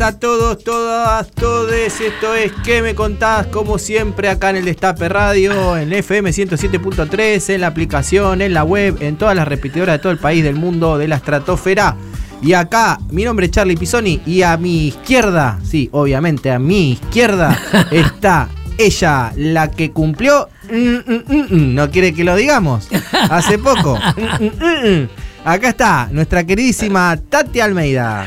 A todos, todas, todes. Esto es ¿Qué me contás? Como siempre, acá en el Destape Radio, en FM 107.3, en la aplicación, en la web, en todas las repetidoras de todo el país, del mundo, de la estratosfera. Y acá, mi nombre es Charlie Pisoni y a mi izquierda, sí, obviamente a mi izquierda, está ella, la que cumplió. mm, mm, mm, no quiere que lo digamos. Hace poco. Acá está nuestra queridísima Tati Almeida.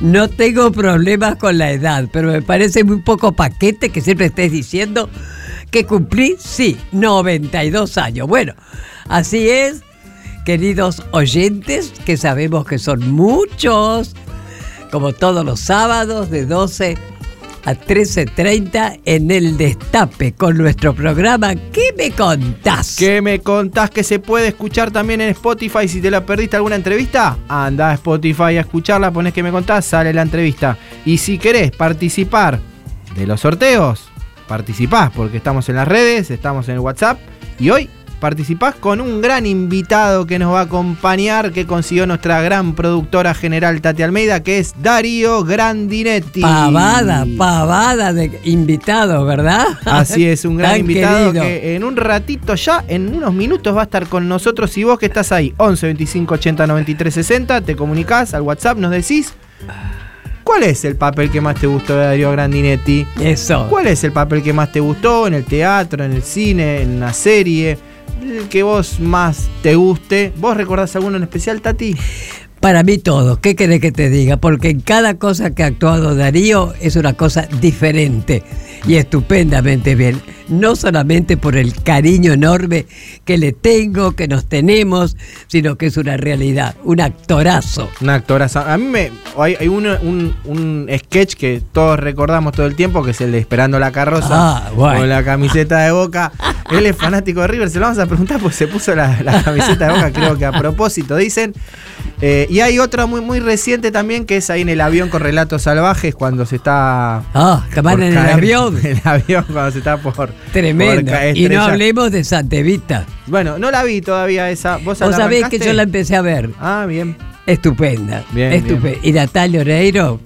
No tengo problemas con la edad, pero me parece muy poco paquete que siempre estés diciendo que cumplí, sí, 92 años. Bueno, así es, queridos oyentes, que sabemos que son muchos, como todos los sábados de 12 a 13.30 en el Destape con nuestro programa ¿Qué me contás? ¿Qué me contás que se puede escuchar también en Spotify? Si te la perdiste alguna entrevista, anda a Spotify a escucharla, pones que me contás, sale la entrevista. Y si querés participar de los sorteos, participás porque estamos en las redes, estamos en el WhatsApp y hoy participás con un gran invitado que nos va a acompañar, que consiguió nuestra gran productora general Tati Almeida, que es Darío Grandinetti. Pavada, pavada de invitados, ¿verdad? Así es, un gran Tan invitado querido. que en un ratito ya, en unos minutos va a estar con nosotros. Y vos que estás ahí, 11 25 80 93 60, te comunicás al WhatsApp, nos decís cuál es el papel que más te gustó de Darío Grandinetti. Eso. ¿Cuál es el papel que más te gustó en el teatro, en el cine, en una serie? El que vos más te guste. ¿Vos recordás alguno en especial, Tati? Para mí todo, ¿qué querés que te diga? Porque en cada cosa que ha actuado Darío es una cosa diferente y estupendamente bien. No solamente por el cariño enorme que le tengo, que nos tenemos, sino que es una realidad, un actorazo. Un actorazo. A mí me. Hay, hay uno- un, un sketch que todos recordamos todo el tiempo, que es el de Esperando la carroza. Ah, bueno. Con la camiseta de boca. Él es fanático de River, se lo vamos a preguntar porque se puso la, la camiseta de boca, creo que a propósito, dicen. Eh, y hay otra muy, muy reciente también, que es ahí en el avión con relatos salvajes, cuando se está. Ah, por en el avión. En el avión, cuando se está por. Tremendo. por Y no hablemos de Santevita. Bueno, no la vi todavía esa. ¿Vos, Vos la sabés que yo la empecé a ver. Ah, bien. Estupenda. Bien, estupenda. Y Natalia Oreiro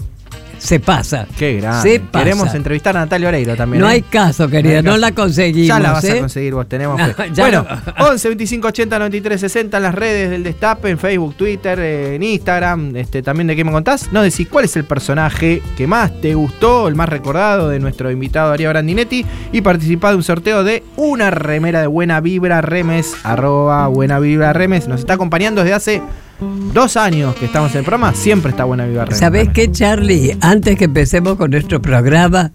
se pasa. Qué grande. Se pasa. Queremos entrevistar a Natalia Oreiro también. No ¿eh? hay caso, querida, no caso. la conseguimos. Ya la vas ¿eh? a conseguir vos, tenemos fe. ya Bueno, no. 11 25 80 93 60 en las redes del Destape, en Facebook, Twitter, eh, en Instagram, este, también de qué me contás. Nos decís cuál es el personaje que más te gustó, el más recordado de nuestro invitado Darío Grandinetti y participá de un sorteo de una remera de Buena Vibra Remes, arroba Buena Vibra Remes. Nos está acompañando desde hace dos años que estamos en el programa, siempre está Buena Vibra Remes. ¿Sabés qué, Charlie? Antes que empecemos con nuestro programa,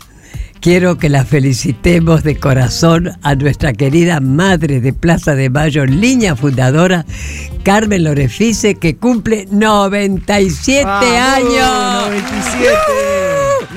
quiero que la felicitemos de corazón a nuestra querida madre de Plaza de Mayo, línea fundadora, Carmen Lorefice, que cumple 97 ¡Vamos! años. 97.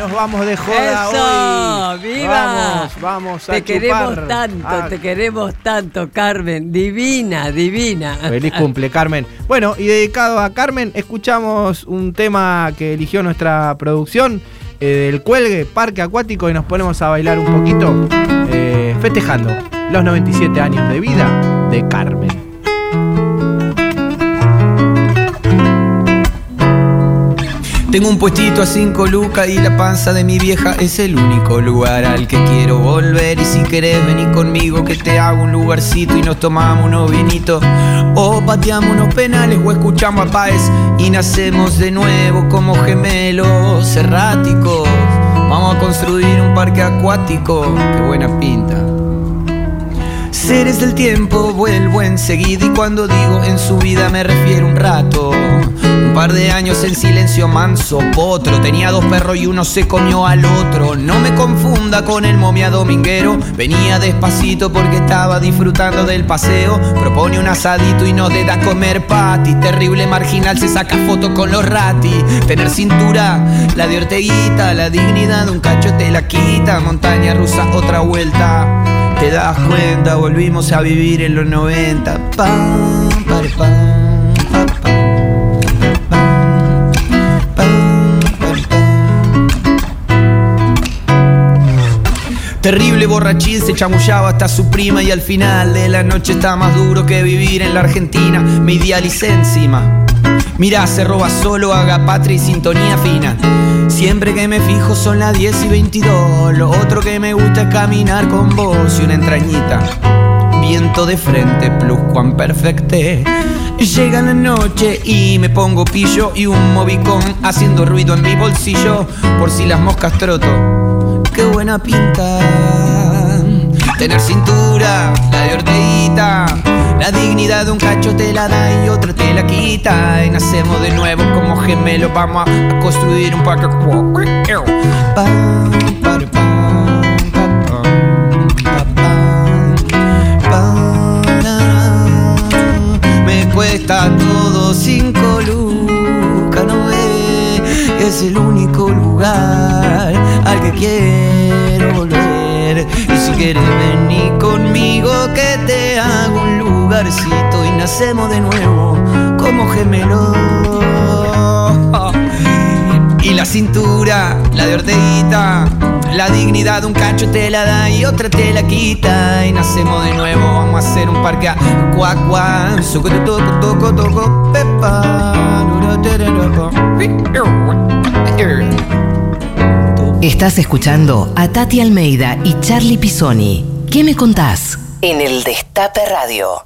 Nos vamos de joda ¡Eso! hoy. ¡Viva! Vamos, vamos a Te queremos tanto, Ah, te queremos tanto, Carmen. Divina, divina. Feliz cumple, Carmen. Bueno, y dedicado a Carmen, escuchamos un tema que eligió nuestra producción eh, del Cuelgue, Parque Acuático, y nos ponemos a bailar un poquito, eh, festejando los 97 años de vida de Carmen. Tengo un puestito a cinco lucas y la panza de mi vieja es el único lugar al que quiero volver. Y si querés venir conmigo que te hago un lugarcito y nos tomamos unos vinitos. O pateamos unos penales o escuchamos a Páez y nacemos de nuevo como gemelos erráticos. Vamos a construir parque acuático. Qué buena pinta. Seres del tiempo vuelvo enseguida y cuando digo en su vida me refiero un rato. Un par de años en silencio manso, potro. Tenía dos perros y uno se comió al otro. No me confunda con el momia dominguero. Venía despacito porque estaba disfrutando del paseo. Propone un asadito y no te da comer pati. Terrible marginal se saca foto con los rati. Tener cintura, la de Orteguita, la dignidad de un cacho te la quita. Montaña rusa, otra vuelta. Te das cuenta, volvimos a vivir en los 90. Pam, pare, pam, pa, pam, pam, pam, pam. Terrible borrachín se chamullaba hasta su prima y al final de la noche está más duro que vivir en la Argentina. Me idealicé encima. Mirá, se roba solo, haga patria y sintonía fina. Siempre que me fijo son las 10 y 22. Lo otro que me gusta es caminar con vos y una entrañita. Viento de frente, plus cuan perfecte. Llega la noche y me pongo pillo y un movicón haciendo ruido en mi bolsillo por si las moscas troto. Qué buena pinta. Tener cintura, la de orteguita. La dignidad de un cacho te la da y otra te la quita. Y nacemos de nuevo como gemelos. Vamos a, construir un parque. Me cuesta todo cinco lucas, no ve. Es el único lugar al que quiero volver. Y si quieres venir conmigo, que y nacemos de nuevo como gemelos. Y la cintura, la de orteguita, la dignidad de un cacho te la da y otra te la quita. Y nacemos de nuevo, vamos a hacer un parque a cuac cuac, soco toco toco toco pepa. Estás escuchando a Tati Almeida y Charlie Pisoni. ¿Qué me contás? En el Destape Radio.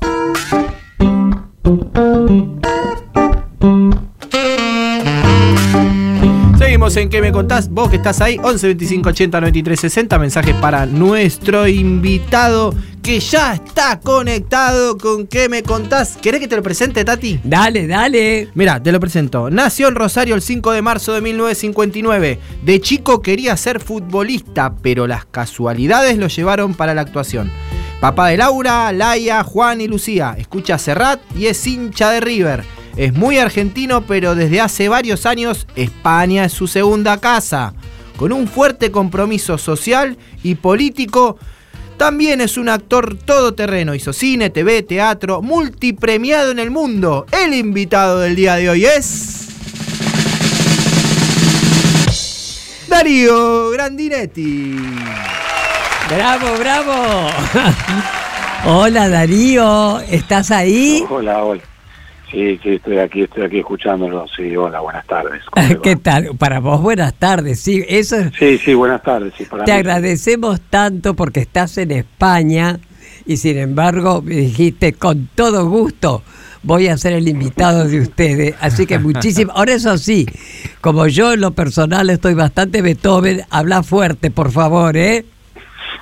Seguimos en ¿Qué me contás? Vos que estás ahí, 11 25 80 93 60. Mensajes para nuestro invitado que ya está conectado con ¿Qué me contás? ¿Querés que te lo presente, Tati? Dale, dale. Mira, te lo presento. Nació en Rosario el 5 de marzo de 1959. De chico quería ser futbolista, pero las casualidades lo llevaron para la actuación. Papá de Laura, Laia, Juan y Lucía. Escucha Serrat y es hincha de River. Es muy argentino, pero desde hace varios años España es su segunda casa. Con un fuerte compromiso social y político, también es un actor todoterreno. Hizo cine, TV, teatro, multipremiado en el mundo. El invitado del día de hoy es. Darío Grandinetti. Bravo, bravo. Hola Darío, ¿estás ahí? Hola, hola. Sí, sí, estoy aquí, estoy aquí escuchándolo. Sí, hola, buenas tardes. ¿Qué tal? Para vos buenas tardes, sí, eso es- Sí, sí, buenas tardes. Sí, para te mí. agradecemos tanto porque estás en España y sin embargo me dijiste con todo gusto voy a ser el invitado de ustedes, así que muchísimo. Ahora eso sí, como yo en lo personal estoy bastante Beethoven, habla fuerte, por favor, ¿eh?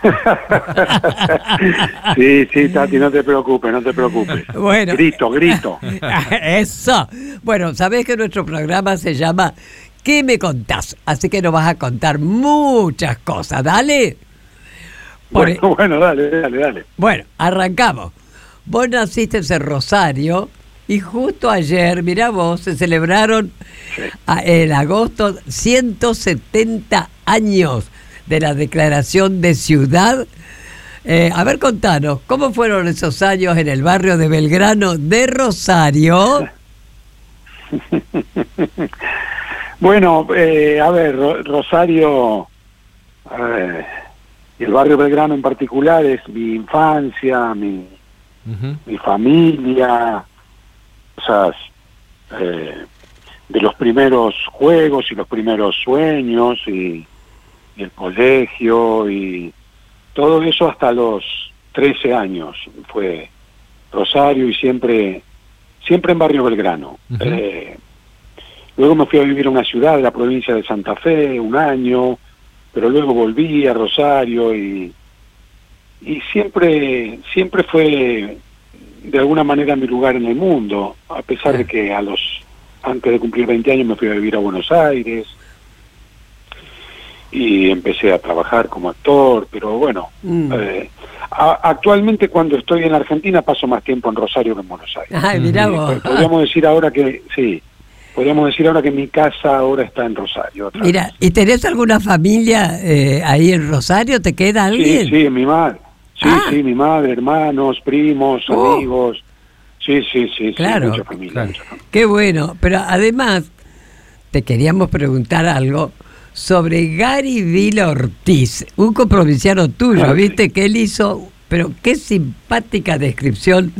Sí, sí, Tati, no te preocupes, no te preocupes. Bueno. Grito, grito. Eso. Bueno, sabés que nuestro programa se llama ¿Qué me contás? Así que nos vas a contar muchas cosas, dale. Por- e- Bueno, bueno, dale, dale, dale. Bueno, arrancamos. Vos naciste en Rosario y justo ayer, mirá vos, se celebraron Sí. en agosto 170 años de la declaración de ciudad. Eh, a ver, contanos, ¿cómo fueron esos años en el barrio de Belgrano de Rosario? Bueno, eh, a ver, Ro- Rosario, eh, y el barrio Belgrano en particular es mi infancia, mi, mi familia, sea, eh, de los primeros juegos y los primeros sueños y el colegio y todo eso hasta los 13 años fue Rosario y siempre siempre en barrio Belgrano. Eh, luego me fui a vivir a una ciudad de la provincia de Santa Fe un año pero luego volví a Rosario y, y siempre, siempre fue de alguna manera mi lugar en el mundo, a pesar de que a los antes de cumplir 20 años me fui a vivir a Buenos Aires y empecé a trabajar como actor, pero bueno, Mm. eh, a- actualmente cuando estoy en Argentina paso más tiempo en Rosario que en Buenos Aires. Ay, mirá Eh, vos. podríamos decir ahora que, sí, podríamos decir ahora que mi casa ahora está en Rosario. otra Mira, vez. ¿y tenés alguna familia eh, ahí en Rosario? ¿Te queda alguien? Sí, sí, mi madre. Sí, Ah. sí, mi madre, hermanos, primos, Oh. amigos. Sí, sí, sí, sí, Claro, mucha familia, claro. mucha familia. Qué bueno, pero además te queríamos preguntar algo sobre Gary Vila Ortiz, un comprovinciano tuyo, viste que él hizo, pero qué simpática descripción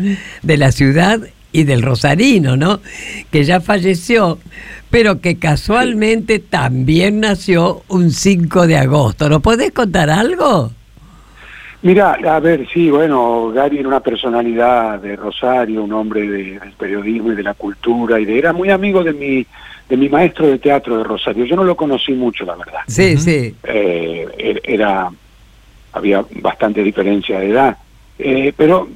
de la ciudad y del Rosarino, ¿no? Que ya falleció, pero que casualmente también nació un 5 de agosto. ¿Nos podés contar algo? Mira, a ver, sí, bueno, Gary era una personalidad de Rosario, un hombre de- del periodismo y de la cultura, y de, era muy amigo de mi, de mi maestro de teatro de Rosario. Yo no lo conocí mucho, la verdad. Sí, sí. Eh, er- era, había bastante diferencia de edad. Eh, pero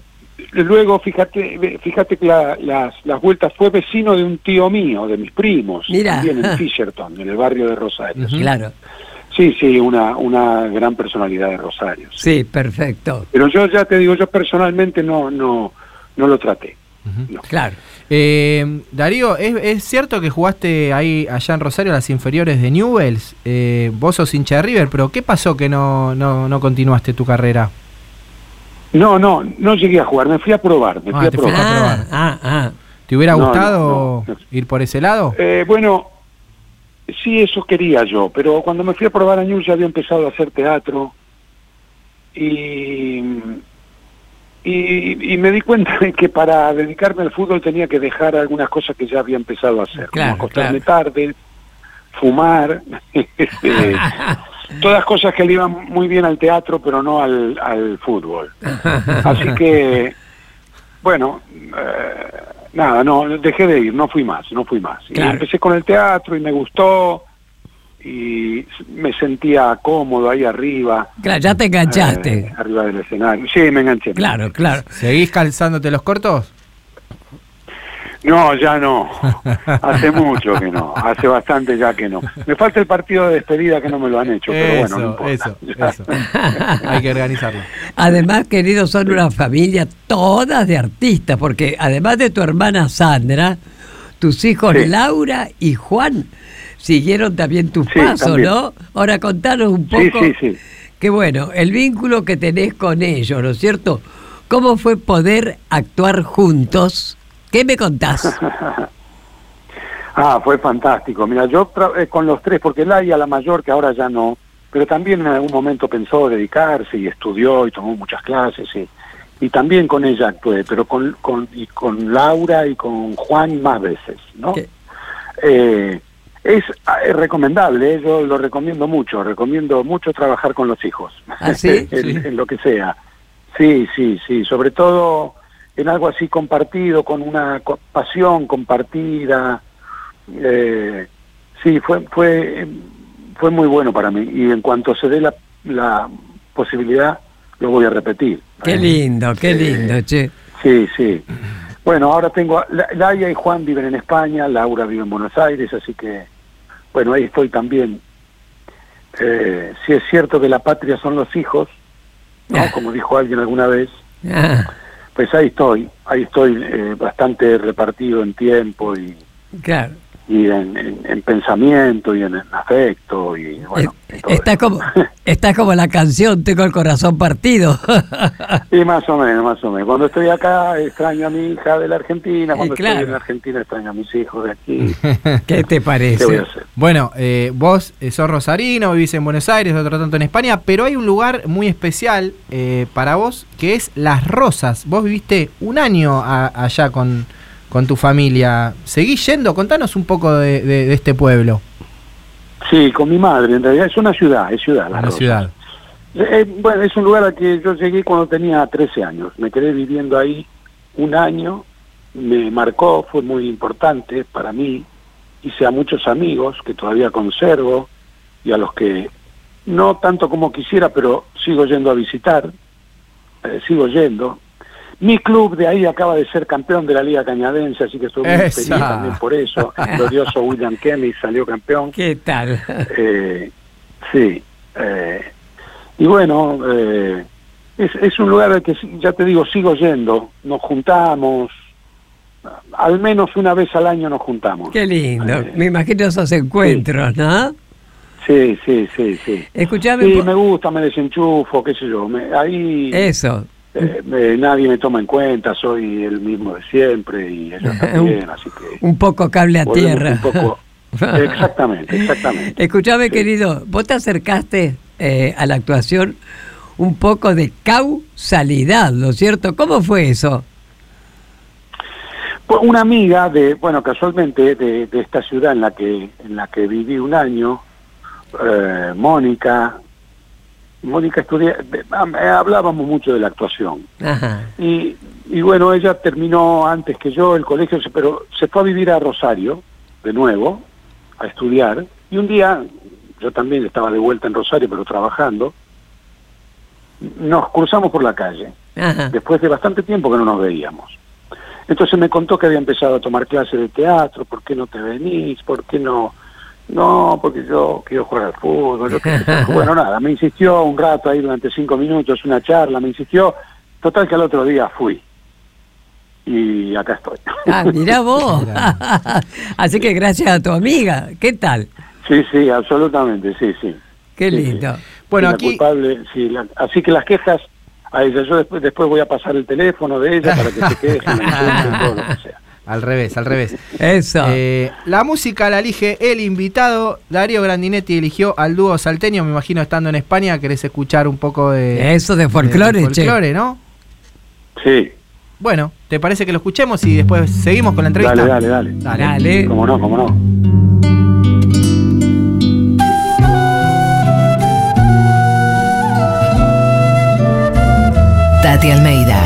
luego, fíjate, fíjate que la- las, las vueltas fue vecino de un tío mío, de mis primos, Mira. también en Fisherton, en el barrio de Rosario. Claro. Sí, sí, una, una gran personalidad de Rosario. sí. Sí, perfecto. Pero yo ya te digo, yo personalmente no, no, no lo traté. No. Claro. Eh, Darío, ¿es, es cierto que jugaste ahí allá en Rosario las inferiores de Newells? Eh, vos sos hincha de River, pero ¿qué pasó que no, no, no continuaste tu carrera? No, no, no llegué a jugar, me fui a probar, me Ah, fui a probar. a Ah, probar. ah, ah. ¿Te hubiera gustado no, no. ir por ese lado? Eh, bueno, sí, eso quería yo, pero cuando me fui a probar a News ya había empezado a hacer teatro y, y, y me di cuenta de que para dedicarme al fútbol tenía que dejar algunas cosas que ya había empezado a hacer, Claro, como acostarme claro. tarde, fumar, este, todas cosas que le iban muy bien al teatro, pero no al, al fútbol. Así que, bueno, eh, nada, no, dejé de ir, no fui más, no fui más. Y empecé con el teatro y me gustó y me sentía cómodo ahí arriba. Claro, ya te enganchaste. eh, arriba del escenario. Sí, me enganché. Claro, claro. ¿Seguís calzándote los cortos? No, ya no. Hace mucho que no. Hace bastante ya que no. Me falta el partido de despedida que no me lo han hecho, pero bueno, no importa. eso, eso. Hay que organizarlo. Además, queridos, son una familia todas de artistas, porque además de tu hermana Sandra, tus hijos Sí. Laura y Juan siguieron también tus Sí, pasos, también. ¿no? Ahora contanos un Sí, poco. sí, sí. Que bueno, el vínculo que tenés con ellos, ¿no es cierto? ¿Cómo fue poder actuar juntos? ¿Qué me contás? Ah, fue fantástico. Mira, yo eh, con los tres, porque Laia, la mayor, que ahora ya no, pero también en algún momento pensó dedicarse y estudió y tomó muchas clases y, y también con ella actué, pero con, con, y con Laura y con Juan más veces, ¿no? Eh, es, ah, es recomendable, eh, yo lo recomiendo mucho, recomiendo mucho trabajar con los hijos, ¿Ah, sí? en, Sí. en lo que sea. Sí, sí, sí, sobre todo en algo así compartido, con una pasión compartida. Eh, sí, fue, fue, fue muy bueno para mí y en cuanto se dé la, la posibilidad, lo voy a repetir. Qué Eh, lindo, qué eh, lindo, che. Sí, sí. Bueno, ahora tengo, La- Laia y Juan viven en España, Laura vive en Buenos Aires, así que, bueno, ahí estoy también. Eh, sí es cierto que la patria son los hijos, ¿no? Como dijo alguien alguna vez, Ah, pues ahí estoy, ahí estoy eh, bastante repartido en tiempo y, claro. Y en, en- en pensamiento y en, en afecto y bueno. Eh, y todo Está eso. como, está como la canción, tengo el corazón partido. Sí, más o menos, más o menos. Cuando estoy acá extraño a mi hija de la Argentina, cuando Eh, claro. estoy en la Argentina extraño a mis hijos de aquí. ¿Qué te ¿Qué voy a parece? hacer? Bueno, eh, vos eh, sos rosarino, vivís en Buenos Aires, otro tanto en España, pero hay un lugar muy especial eh, para vos que es Las Rosas. Vos viviste un año a- allá con, con tu familia. ¿Seguís yendo? Contanos un poco de, de- de este pueblo. Sí, con mi madre, en realidad es una ciudad, es ciudad. La Rosa. ciudad. Eh, bueno, es un lugar al que yo llegué cuando tenía 13 años. Me quedé viviendo ahí un año, me marcó, fue muy importante para mí. Hice a muchos amigos que todavía conservo y a los que no tanto como quisiera, pero sigo yendo a visitar, eh, sigo yendo. Mi club de ahí acaba de ser campeón de la Liga Cañadense, así que estoy muy Esa. feliz también por eso. Glorioso William Kelly salió campeón. ¿Qué tal? Eh, sí. eh, y bueno, eh, es, es un lugar al que, sí, ya te digo, sigo yendo. Nos juntamos, al menos una vez al año nos juntamos. Qué lindo. Eh, Me imagino esos encuentros, ¿no? Sí, sí, sí, sí. Escuchame, Sí, me gusta, me desenchufo, qué sé yo. Me- ahí eso. Eh, me- nadie me toma en cuenta, soy el mismo de siempre y ellos también, así que... Un poco cable a tierra. un poco- Exactamente, exactamente. Escuchame, Sí. querido, vos te acercaste eh, a la actuación un poco de causalidad, ¿no es cierto? ¿Cómo fue eso? Pues Una amiga de, bueno, casualmente de, de esta ciudad en la que en la que viví un año, eh, Mónica, Mónica estudia, eh, hablábamos mucho de la actuación Ajá. y, y bueno, ella terminó antes que yo el colegio, pero se fue a vivir a Rosario de nuevo a estudiar y un día yo también estaba de vuelta en Rosario pero trabajando, nos cruzamos por la calle Ajá. después de bastante tiempo que no nos veíamos. Entonces me contó que había empezado a tomar clases de teatro, ¿por qué no te venís? ¿Por qué no? No, porque yo quiero jugar al fútbol. yo bueno, nada, me insistió un rato ahí durante cinco minutos, una charla, me insistió. Total que al otro día fui. Y acá estoy. Ah, mirá vos. Así que gracias a tu amiga. ¿Qué tal? sí, sí, absolutamente, sí, sí. Qué Sí, sí. lindo. Bueno, la aquí- culpable, sí, la- así que las quejas a ella, yo después, después voy a pasar el teléfono de ella para que se insulten, todo lo que sea. Al revés, al revés. Eso. Eh, la música la elige el invitado. Darío Grandinetti eligió al dúo salteño. Me imagino estando en España querés escuchar un poco de. Eso de folclore, de che. folclore, ¿no? Sí, Bueno, ¿te parece que lo escuchemos y después seguimos con la entrevista? dale, dale, dale. Dale. Cómo no, cómo no. Tati Almeida,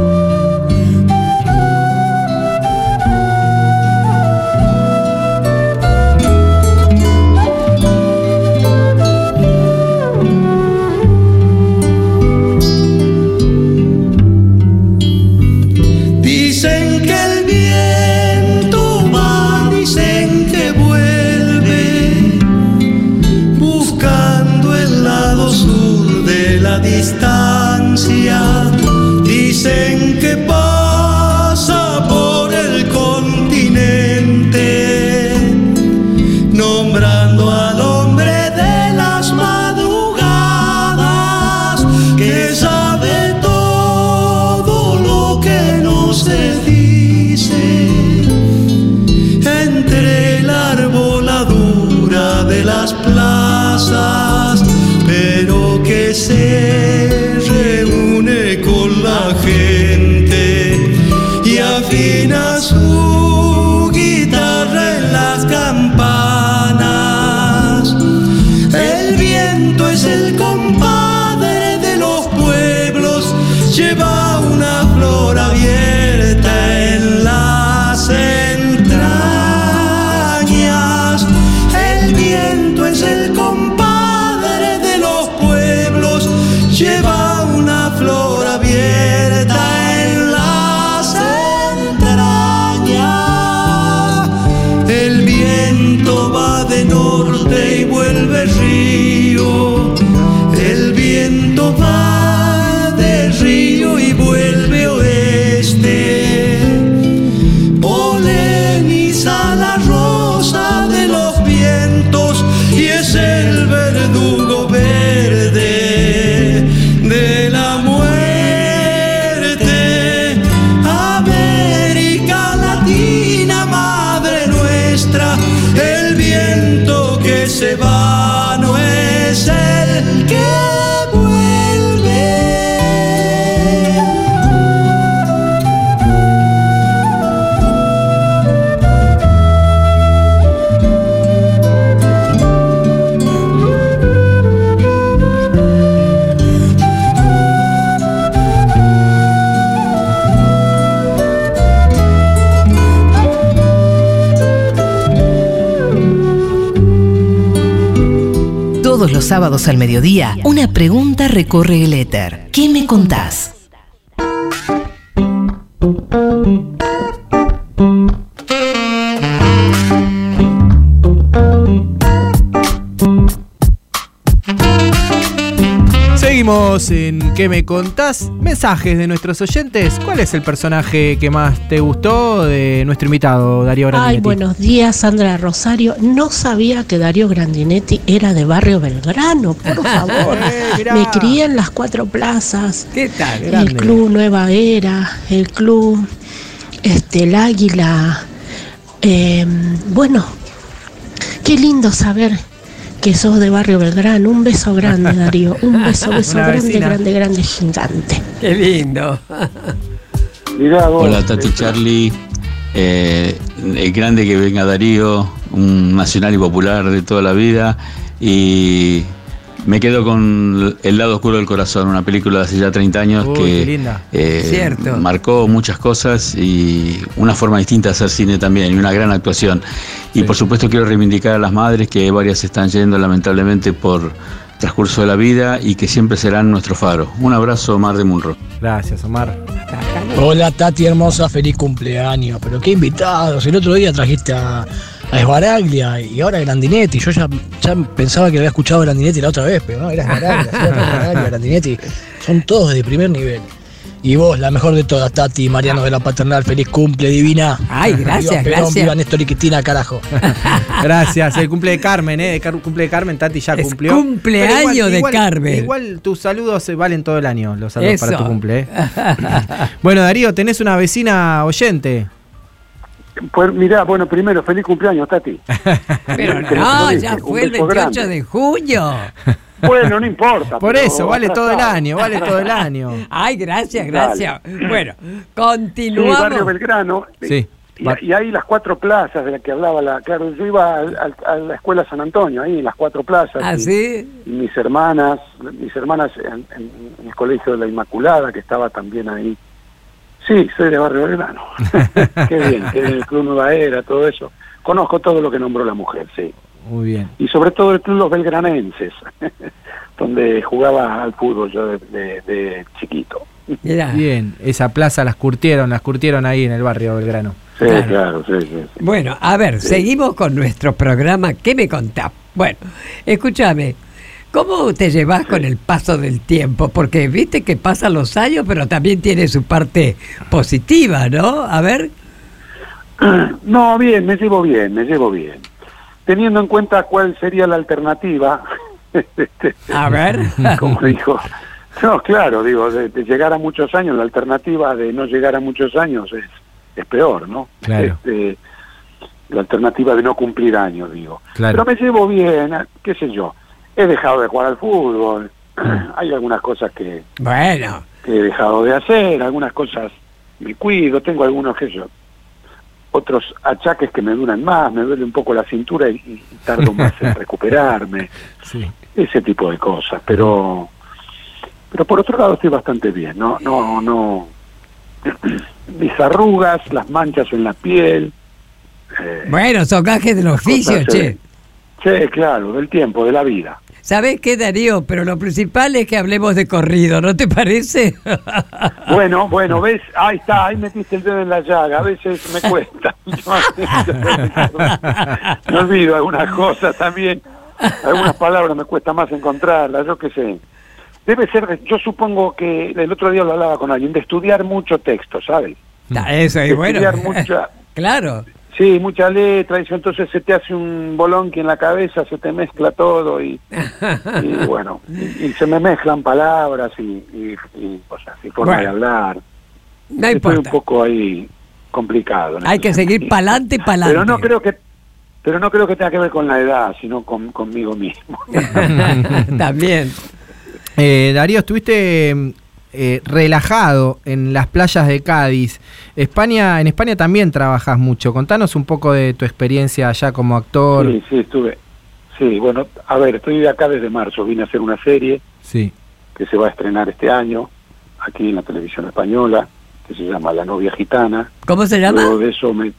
Sábados al mediodía, una pregunta recorre el éter. ¿Qué me contás? Seguimos en ¿Qué me contás? Mensajes de nuestros oyentes. ¿Cuál es el personaje que más te gustó de nuestro invitado, Darío Grandinetti? Ay, buenos días, Sandra Rosario. No sabía que Darío Grandinetti era de Barrio Belgrano, por favor. Eh. Me crié en las cuatro plazas. ¿Qué tal? Grande. El Club Nueva Era, el Club este, El Águila. Eh, bueno, qué lindo saber que sos de Barrio Belgrano. Un beso grande, Darío. Un beso, beso grande, grande, grande, gigante. Qué lindo. Mirá vos, Hola Tati Charlie, eh, el grande que venga Darío, un nacional y popular de toda la vida y me quedo con El lado oscuro del corazón, una película de hace ya 30 años Uy, que eh, Cierto. marcó muchas cosas y una forma distinta de hacer cine también y una gran actuación. Y Sí. por supuesto quiero reivindicar a las madres que varias están yendo lamentablemente por transcurso de la vida y que siempre serán nuestro faro. Un abrazo, Mar de Munro. Gracias, Omar. Hola Tati hermosa, feliz cumpleaños. Pero qué invitados. El otro día trajiste a, a Esbaraglia y ahora a Grandinetti. Yo ya, ya pensaba que había escuchado a Grandinetti la otra vez, pero no, era Esbaraglia, sí, era Esbaraglia, Grandinetti. Son todos de primer nivel. Y vos, la mejor de todas, Tati, Mariano de la Paternal, feliz cumple, divina. Ay, gracias, viva Perón, gracias. Viva Néstor y Cristina, carajo. Gracias. El cumple de Carmen, ¿eh? El cumple de Carmen, Tati ya Es cumplió. cumpleaños de Carmen. Igual tus saludos eh, valen todo el año, los saludos para tu cumple. ¿eh? bueno, Darío, tenés una vecina oyente. pues mirá, bueno, primero, feliz cumpleaños, Tati. Pero no, ya fue el beso 28 grande. de junio. Bueno, no importa. Por eso, vale todo el año, vale todo el año. Ay, gracias, Dale. gracias. Bueno, Sí, continuamos. Barrio Belgrano. Sí. Y, y ahí las cuatro plazas de las que hablaba la. Claro, yo iba a, la escuela San Antonio, ahí en las cuatro plazas. ¿Ah, y- sí? y mis hermanas, mis hermanas en, en- en el colegio de la Inmaculada, que estaba también ahí. Sí, soy de Barrio Belgrano. qué bien, qué bien, el Club Nueva Era, todo eso. Conozco todo lo que nombró la mujer, sí. Muy bien. Y sobre todo el Club Los Belgranenses, donde jugaba al fútbol yo de, de- de chiquito. Mirá. Bien, esa plaza las curtieron, las curtieron ahí en el barrio Belgrano. Sí, Claro. claro, sí, sí. sí. Bueno, a ver, seguimos con nuestro programa. ¿Qué me contás? Bueno, escúchame. ¿Cómo te llevas con el paso del tiempo? Porque viste que pasan los años, pero también tiene su parte positiva, ¿no? A ver. No, bien, me llevo bien, me llevo bien. Teniendo en cuenta cuál sería la alternativa, este, A ver. como dijo, no, claro, digo, de, de llegar a muchos años, la alternativa de no llegar a muchos años es, es peor, ¿no? Claro. Este, la alternativa de no cumplir años, digo. Claro. Pero me llevo bien, qué sé yo. He dejado de jugar al fútbol, hay algunas cosas que, Bueno, que he dejado de hacer, algunas cosas me cuido, tengo algunos que yo, otros achaques que me duran más, me duele un poco la cintura y, y tardo más en recuperarme, Sí. ese tipo de cosas, pero pero por otro lado estoy bastante bien, no no no mis arrugas, las manchas en la piel, eh, bueno, son gajes del oficio, che. eh, sí, claro, del tiempo, de la vida. ¿Sabés qué, Darío? Pero lo principal es que hablemos de corrido, ¿no te parece? Bueno, bueno, ves, ahí está, ahí metiste el dedo en la llaga, a veces me cuesta. me olvido algunas cosas también, algunas palabras me cuesta más encontrarlas, yo qué sé. Debe ser, yo supongo que el otro día lo hablaba con alguien, de estudiar mucho texto, ¿sabes? Ta, Eso, De bueno. estudiar mucha, Claro. Sí, mucha letra, y eso, entonces se te hace un bolón que en la cabeza se te mezcla todo y, y bueno, y, y se me mezclan palabras y, y, y cosas, y forma Bueno. de hablar. No Estoy un poco ahí complicado. Hay que seguir pa'lante, pa'lante. Pero no creo que pero no creo que tenga que ver con la edad, sino con, conmigo mismo. También. Eh, Darío, estuviste eh, relajado en las playas de Cádiz. España, en España también trabajas mucho. Contanos un poco de tu experiencia allá como actor. Sí, sí, estuve. Sí, bueno, a ver, estoy de acá desde marzo. Vine a hacer una serie Sí. que se va a estrenar este año aquí en la televisión española, que se llama La novia gitana. ¿Cómo se llama? Luego de eso me...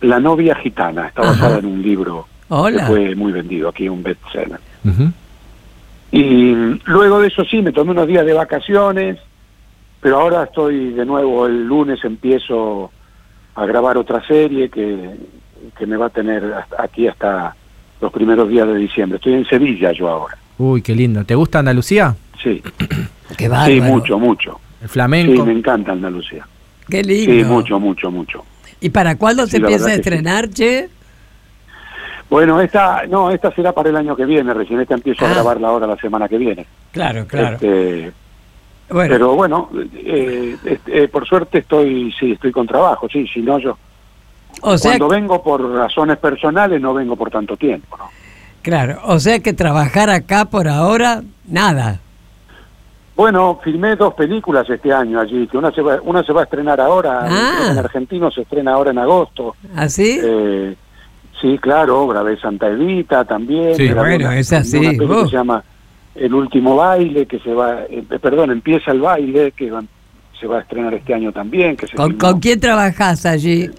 La novia gitana está Ajá. basada en un libro Hola. que fue muy vendido aquí, un bestseller. Y luego de eso sí, me tomé unos días de vacaciones, pero ahora estoy de nuevo, el lunes empiezo a grabar otra serie que, que me va a tener hasta- aquí hasta los primeros días de diciembre. Estoy en Sevilla yo ahora. Uy, qué lindo. ¿Te gusta Andalucía? Sí, Qué sí, bárbaro. mucho, mucho. El Sí, flamenco. me encanta Andalucía. Qué Sí, lindo. mucho, mucho, mucho. ¿Y para cuándo Sí, se empieza a sí. estrenar, che? Bueno, esta, no, esta será para el año que viene, recién esta empiezo Ah. a grabarla ahora la semana que viene. Claro, claro. Este, bueno, Pero bueno, eh, este, eh, por suerte estoy, sí, estoy con trabajo, sí, si no yo, o sea, cuando vengo por razones personales no vengo por tanto tiempo, ¿no? claro, o sea que trabajar acá por ahora, nada. Bueno, filmé dos películas este año allí, que una se va, una se va a estrenar ahora, Ah. en argentino se estrena ahora en agosto. ¿Así? Eh, sí, claro, grabé Santa Evita también. Sí, bueno, una- es así, Una que se llama El último baile, que se va, eh, perdón, empieza el baile, que va- se va a estrenar este año también. Que se ¿Con, filmó con quién trabajás allí?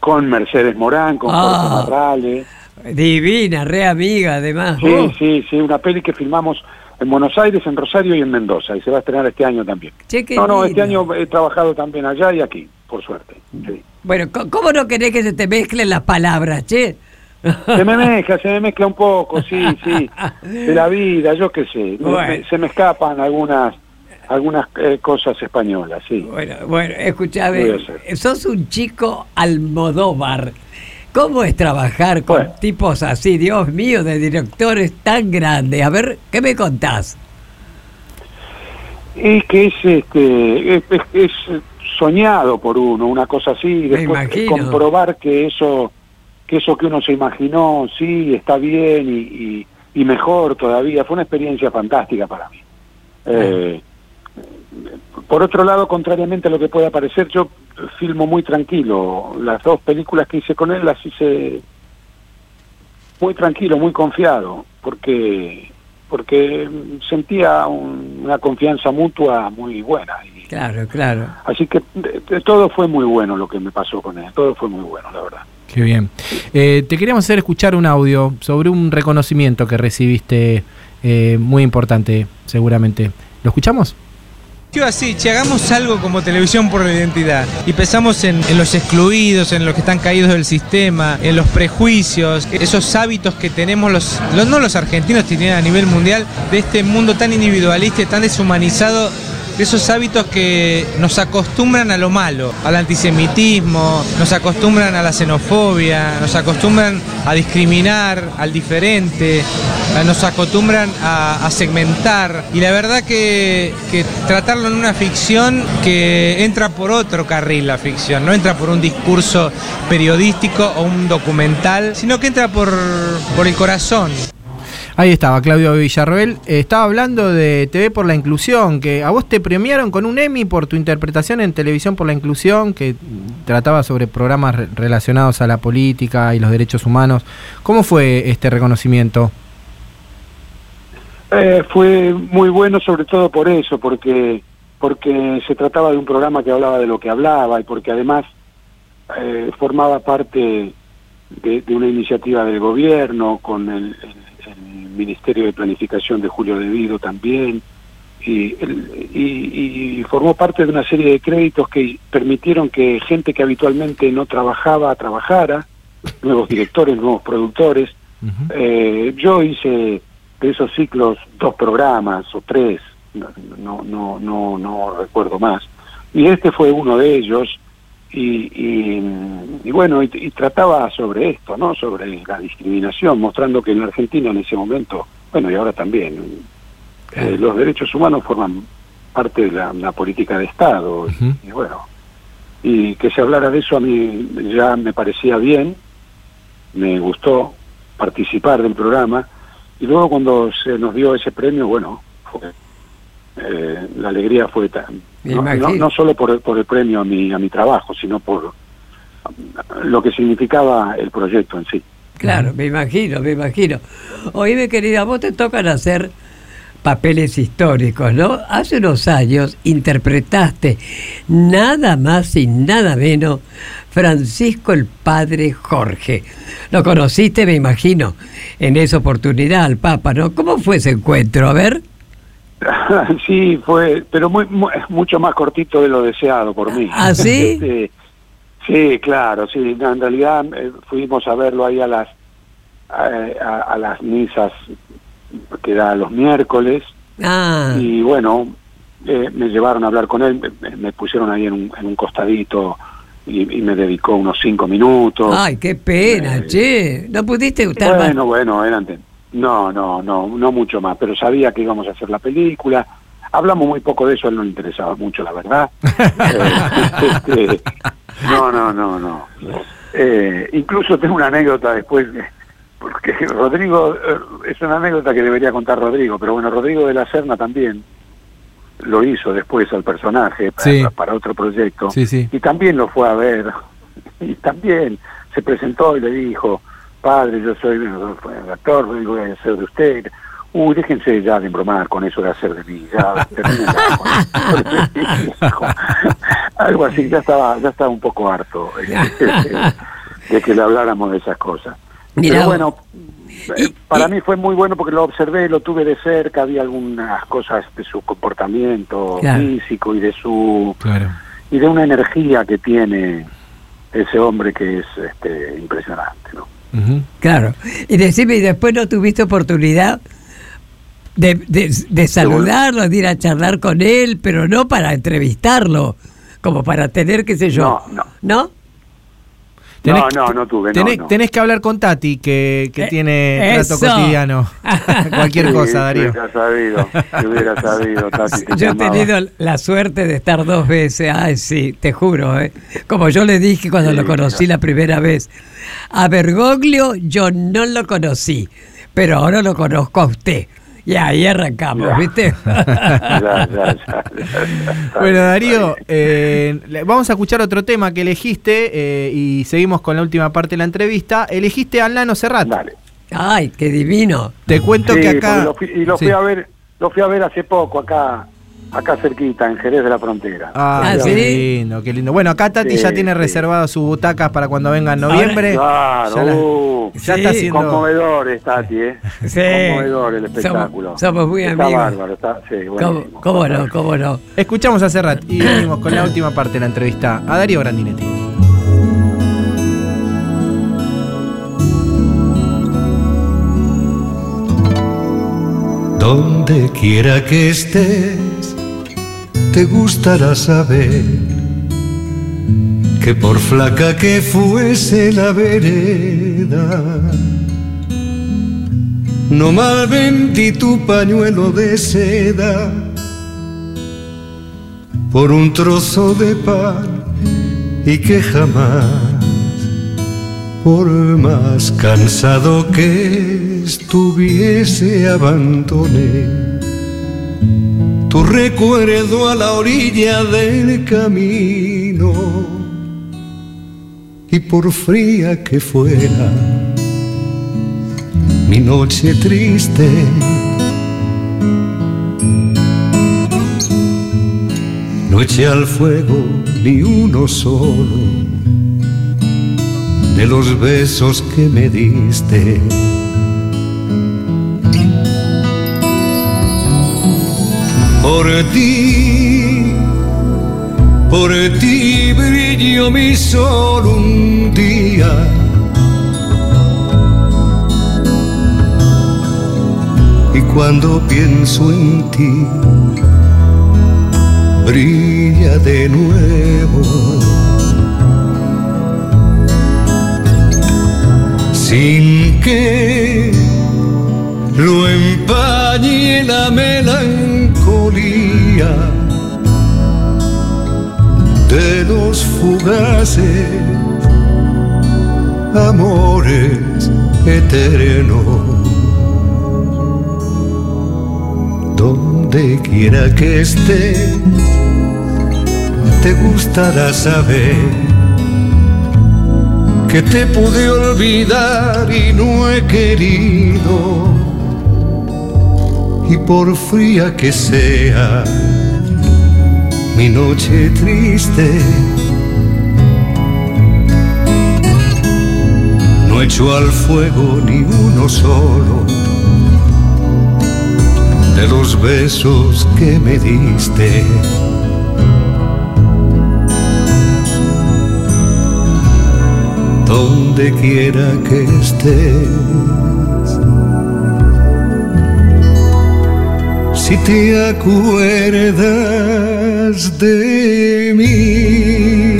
con Mercedes Morán, con Ah. Jorge Marrales. Divina, re amiga, además. Sí, sí, sí, una peli que filmamos en Buenos Aires, en Rosario y en Mendoza, y se va a estrenar este año también. Che, no, no, lindo. este año he trabajado también allá y aquí, por suerte. sí. Bueno, ¿cómo no querés que se te mezclen las palabras, che? Se me mezcla, se me mezcla un poco, sí, sí, de la vida, yo qué sé. Me- Bueno. me- se me escapan algunas algunas eh, cosas españolas, sí. Bueno, bueno, hacer. sos un chico Almodóvar. ¿Cómo es trabajar con Bueno. tipos así, Dios mío, de directores tan grandes? A ver, ¿qué me contás? Es que es, este, es, soñado por uno, una cosa así, y después comprobar que eso, que eso que uno se imaginó, sí, está bien y, y- mejor todavía, fue una experiencia fantástica para mí. Eh, por otro lado, contrariamente a lo que pueda parecer, yo filmo muy tranquilo. Las dos películas que hice con él las hice muy tranquilo, muy confiado, porque porque sentía un- una confianza mutua muy buena. Claro, claro. así que de- de todo fue muy bueno lo que me pasó con él, todo fue muy bueno, la verdad. Qué bien. Eh, te queríamos hacer escuchar un audio sobre un reconocimiento que recibiste eh, muy importante, seguramente. ¿Lo escuchamos? Yo así, che, hagamos algo como televisión por la identidad y pensamos en, en los excluidos, en los que están caídos del sistema, en los prejuicios, esos hábitos que tenemos los, los no los argentinos, sino a nivel mundial, de este mundo tan individualista y tan deshumanizado, esos hábitos que nos acostumbran a lo malo, al antisemitismo, nos acostumbran a la xenofobia, nos acostumbran a discriminar al diferente, eh, nos acostumbran a, segmentar y la verdad que, tratarlo en una ficción que entra por otro carril la ficción, no entra por un discurso periodístico o un documental, sino que entra por el corazón. Ahí estaba Claudio Villarroel. Eh, estaba hablando de TV por la Inclusión, que a vos te premiaron con un Emmy por tu interpretación en Televisión por la Inclusión, que trataba sobre programas re- relacionados a la política y los derechos humanos. ¿Cómo fue este reconocimiento? Eh, fue muy bueno sobre todo por eso, porque porque se trataba de un programa que hablaba de lo que hablaba y porque además eh, formaba parte de, una iniciativa del gobierno con el- el Ministerio de Planificación de Julio Devido también y, y, y formó parte de una serie de créditos que permitieron que gente que habitualmente no trabajaba trabajara, nuevos directores, nuevos productores. Eh, yo hice de esos ciclos dos programas o tres, no, no, no, no, no recuerdo más. Y este fue uno de ellos. Y, y, y bueno, y, y trataba sobre esto, ¿no? Sobre la discriminación, mostrando que en la Argentina en ese momento, bueno, y ahora también, eh, los derechos humanos forman parte de la, la política de Estado. Y bueno, y que se hablara de eso a mí ya me parecía bien, me gustó participar del programa y luego cuando se nos dio ese premio, bueno, fue, eh, la alegría fue tan, no, no, imagino. no solo por el, por el premio a mi, a mi trabajo, sino por lo que significaba el proyecto en sí. Claro, me imagino, me imagino. Oíme, querida, vos te tocan hacer papeles históricos, ¿no? Hace unos años interpretaste nada más y nada menos Francisco el Padre Jorge. Lo conociste, me imagino, en esa oportunidad al Papa, ¿no? ¿Cómo fue ese encuentro? A ver. sí, fue, pero muy, muy- mucho más cortito de lo deseado por mí. ¿Ah, sí? Este, sí, claro, sí. En realidad eh, fuimos a verlo ahí a las a, a- a las misas que da los miércoles Ah, y bueno, eh, me llevaron a hablar con él, me, me pusieron ahí en un, en un costadito y, y me dedicó unos cinco minutos. ay, qué pena, Eh, che. No pudiste estar más. Bueno, bueno, eran no, no, no, no mucho más, pero sabía que íbamos a hacer la película. Hablamos muy poco de eso, a él no le interesaba mucho, la verdad. Eh, este, no, no, no, no. Eh, incluso tengo una anécdota después, de- porque Rodrigo, eh, es una anécdota que debería contar Rodrigo, pero bueno, Rodrigo de la Serna también lo hizo después al personaje para, Sí. para otro proyecto Sí, sí. y también lo fue a ver y también se presentó y le dijo padre yo soy actor digo, voy a hacer de usted uy déjense ya de embromar con eso de hacer de mí ya terminen ya con eso". algo así ya estaba ya estaba un poco harto eh, de que le habláramos de esas cosas Mirá pero bueno eh, para mí fue muy bueno porque lo observé, lo tuve de cerca, había algunas cosas de su comportamiento Claro. físico y de su Claro. y de una energía que tiene ese hombre que es este, impresionante, ¿no? Claro. Y decime, ¿y después no tuviste oportunidad de, de, de saludarlo, de ir a charlar con él, pero no para entrevistarlo, como para tener, qué sé yo? No, no. ¿No? Tenés- no, no, no tuve, Tenés, no. tenés que hablar con Tati, que, que Eh, tiene trato eso. cotidiano. Cualquier Sí, cosa, Si Darío. hubiera sabido, si hubiera sabido, Tati, te Yo he tenido la suerte de estar dos veces, ay sí, te juro, ¿eh? como yo le dije cuando Sí, lo conocí la primera vez. A Bergoglio yo no lo conocí, pero ahora lo conozco a usted. Y ahí arrancamos, Ya. ¿viste? Ya, ya, ya, Bueno, Darío, eh, vamos a escuchar otro tema que elegiste eh, y seguimos con la última parte de la entrevista. Elegiste a Lano Serrat. Dale. Ay, qué divino. Te cuento Sí, que acá. porque lo fui- y lo Sí. fui a ver, lo fui a ver hace poco acá, acá cerquita, en Jerez de la Frontera. Ah, Ah, qué ¿sí? lindo, qué lindo. Bueno, acá Tati Sí, ya tiene sí. reservado sus butacas para cuando venga en noviembre. Claro, Ya la- uh, ya Sí, está haciendo. conmovedor es Tati, ¿eh? Sí. Conmovedor el espectáculo. Somos- somos muy está amigos. bárbaro, está, sí, ¿Cómo, buenísimo. cómo no? ¿Cómo no? Escuchamos a Serrat y venimos con la última parte de la entrevista a Darío Grandinetti. Donde quiera que estés, te gustará saber que por flaca que fuese la vereda, no mal vendí tu pañuelo de seda por un trozo de pan y que jamás por más cansado que estuviese, abandoné tu recuerdo a la orilla del camino. Y por fría que fuera mi noche triste, no eché al fuego ni uno solo de los besos que me diste. Por ti, por ti brilló mi sol un día. Y cuando pienso en ti, brilla de nuevo. sin que lo empañe la melancolía de los fugaces amores eternos. Donde quiera que estés, te gustará saber que te pude olvidar y no he querido. Y por fría que sea mi noche triste. No echo al fuego ni uno solo de los besos que me diste. Donde quiera que estés, si te acuerdas de mí.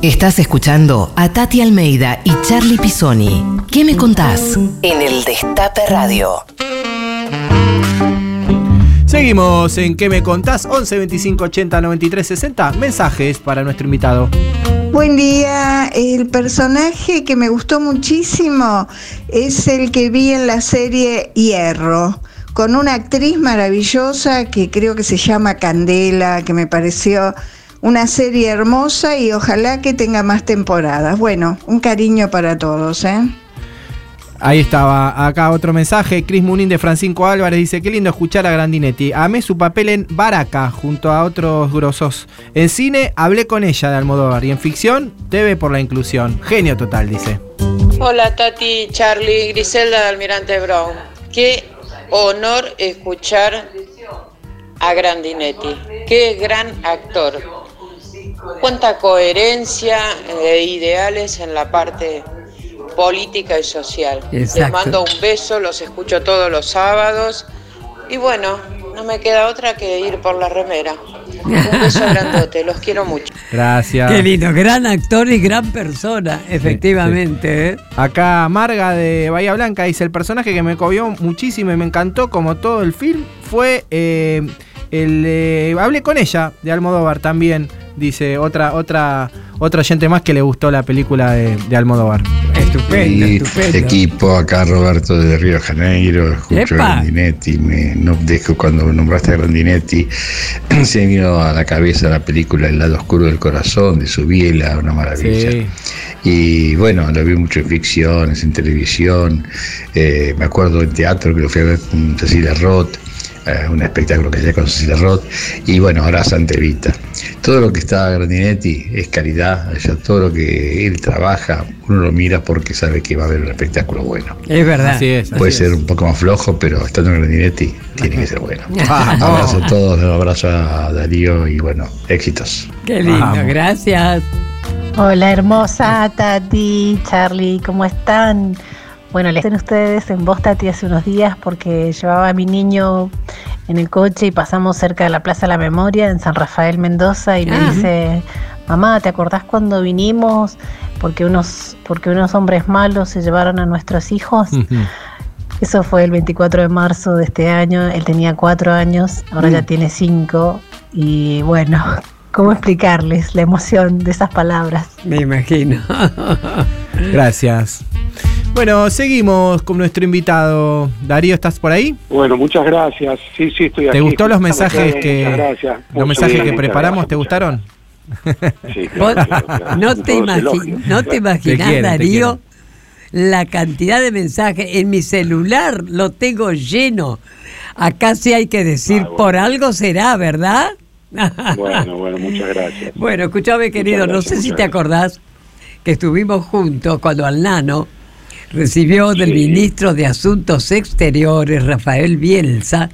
Estás escuchando a Tati Almeida y Charlie Pisoni. ¿Qué me contás? En el Destape Radio. Seguimos en ¿Qué me contás? 11 25 80 93 60. Mensajes para nuestro invitado. Buen día. El personaje que me gustó muchísimo es el que vi en la serie Hierro, con una actriz maravillosa que creo que se llama Candela, que me pareció una serie hermosa y ojalá que tenga más temporadas. Bueno, un cariño para todos, ¿eh? Ahí estaba, acá otro mensaje. Chris Munin de Francisco Álvarez dice: Qué lindo escuchar a Grandinetti. Amé su papel en Baraca junto a otros grosos. En cine hablé con ella de Almodóvar y en ficción TV por la inclusión. Genio total, dice. Hola Tati, Charlie, Griselda de Almirante Brown. Qué honor escuchar a Grandinetti. Qué gran actor. Cuánta coherencia e ideales en la parte política y social. Les mando un beso, los escucho todos los sábados. Y bueno, no me queda otra que ir por la remera. Un beso grandote, los quiero mucho. Gracias. Qué lindo, gran actor y gran persona, efectivamente. ¿eh? Acá Marga de Bahía Blanca dice: El personaje que me cobió muchísimo y me encantó, como todo el film, fue eh, el. eh, hablé con ella de Almodóvar también. Dice otra, otra, otra oyente más que le gustó la película de, de Almodóvar. Estupendo, Y estupendo. equipo, acá Roberto de Río de Janeiro, escucho a Grandinetti, me, no dejo cuando nombraste a Grandinetti, se me vino a la cabeza la película El lado oscuro del corazón de su biela, una maravilla. Sí. Y bueno, lo vi mucho en ficciones, en televisión, eh, me acuerdo en teatro que lo fui a ver con Cecilia Roth, eh, un espectáculo que hacía con Cecilia Roth, y bueno, ahora Santa Evita. Todo lo que está Grandinetti es calidad, sea, todo lo que él trabaja, uno lo mira porque sabe que va a haber un espectáculo bueno. Es verdad. Así es. así Puede es. ser un poco más flojo, pero estando en Grandinetti tiene que ser bueno. Vamos. Abrazo a todos, un abrazo a Darío y bueno, éxitos. Qué lindo, Vamos. gracias. Hola hermosa Tati, Charlie, ¿cómo están? Bueno, les en ustedes en voz Tati hace unos días porque llevaba a mi niño en el coche y pasamos cerca de la Plaza de la Memoria en San Rafael Mendoza y me Ah. dice, mamá, ¿te acordás cuando vinimos? Porque unos, porque unos hombres malos se llevaron a nuestros hijos. Eso fue el 24 de marzo de este año. Él tenía cuatro años, ahora ya tiene cinco. Y bueno, ¿cómo explicarles la emoción de esas palabras? Me imagino. Gracias. Bueno, seguimos con nuestro invitado. Darío, ¿estás por ahí? Bueno, muchas gracias. Sí, sí, estoy aquí. ¿Te gustó los mensajes que gracias. los mensajes bien, que preparamos? gracias, ¿Te gustaron? gracias. Sí, Vos claro, claro, claro. no te, no imaginas, te Darío, la cantidad de mensajes. En mi celular lo tengo lleno. Acá sí hay que decir, Ah, bueno. por algo será, ¿verdad? Bueno, bueno, muchas gracias. Bueno, escúchame, querido, no sé si te acordás que estuvimos juntos cuando al nano recibió del ministro de Asuntos Exteriores, Rafael Bielsa,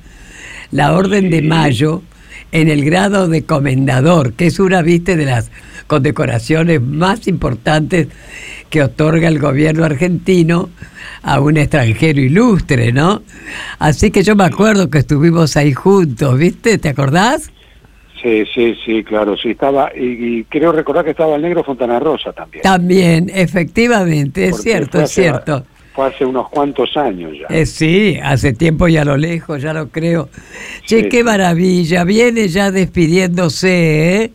la Orden de. Mayo en el grado de comendador, que es una, viste, de las condecoraciones más importantes que otorga el gobierno argentino a un extranjero ilustre, ¿no? Así que yo me acuerdo que estuvimos ahí juntos, ¿viste? ¿Te acordás? Sí, sí, sí, claro, sí estaba, y, y creo recordar que estaba el negro Fontana Rosa también. También, efectivamente, es Porque cierto, es hace- cierto. Fue hace unos cuantos años ya. Eh, sí, hace tiempo y a lo lejos, ya lo creo. Che, Sí, qué maravilla, viene ya despidiéndose, ¿eh?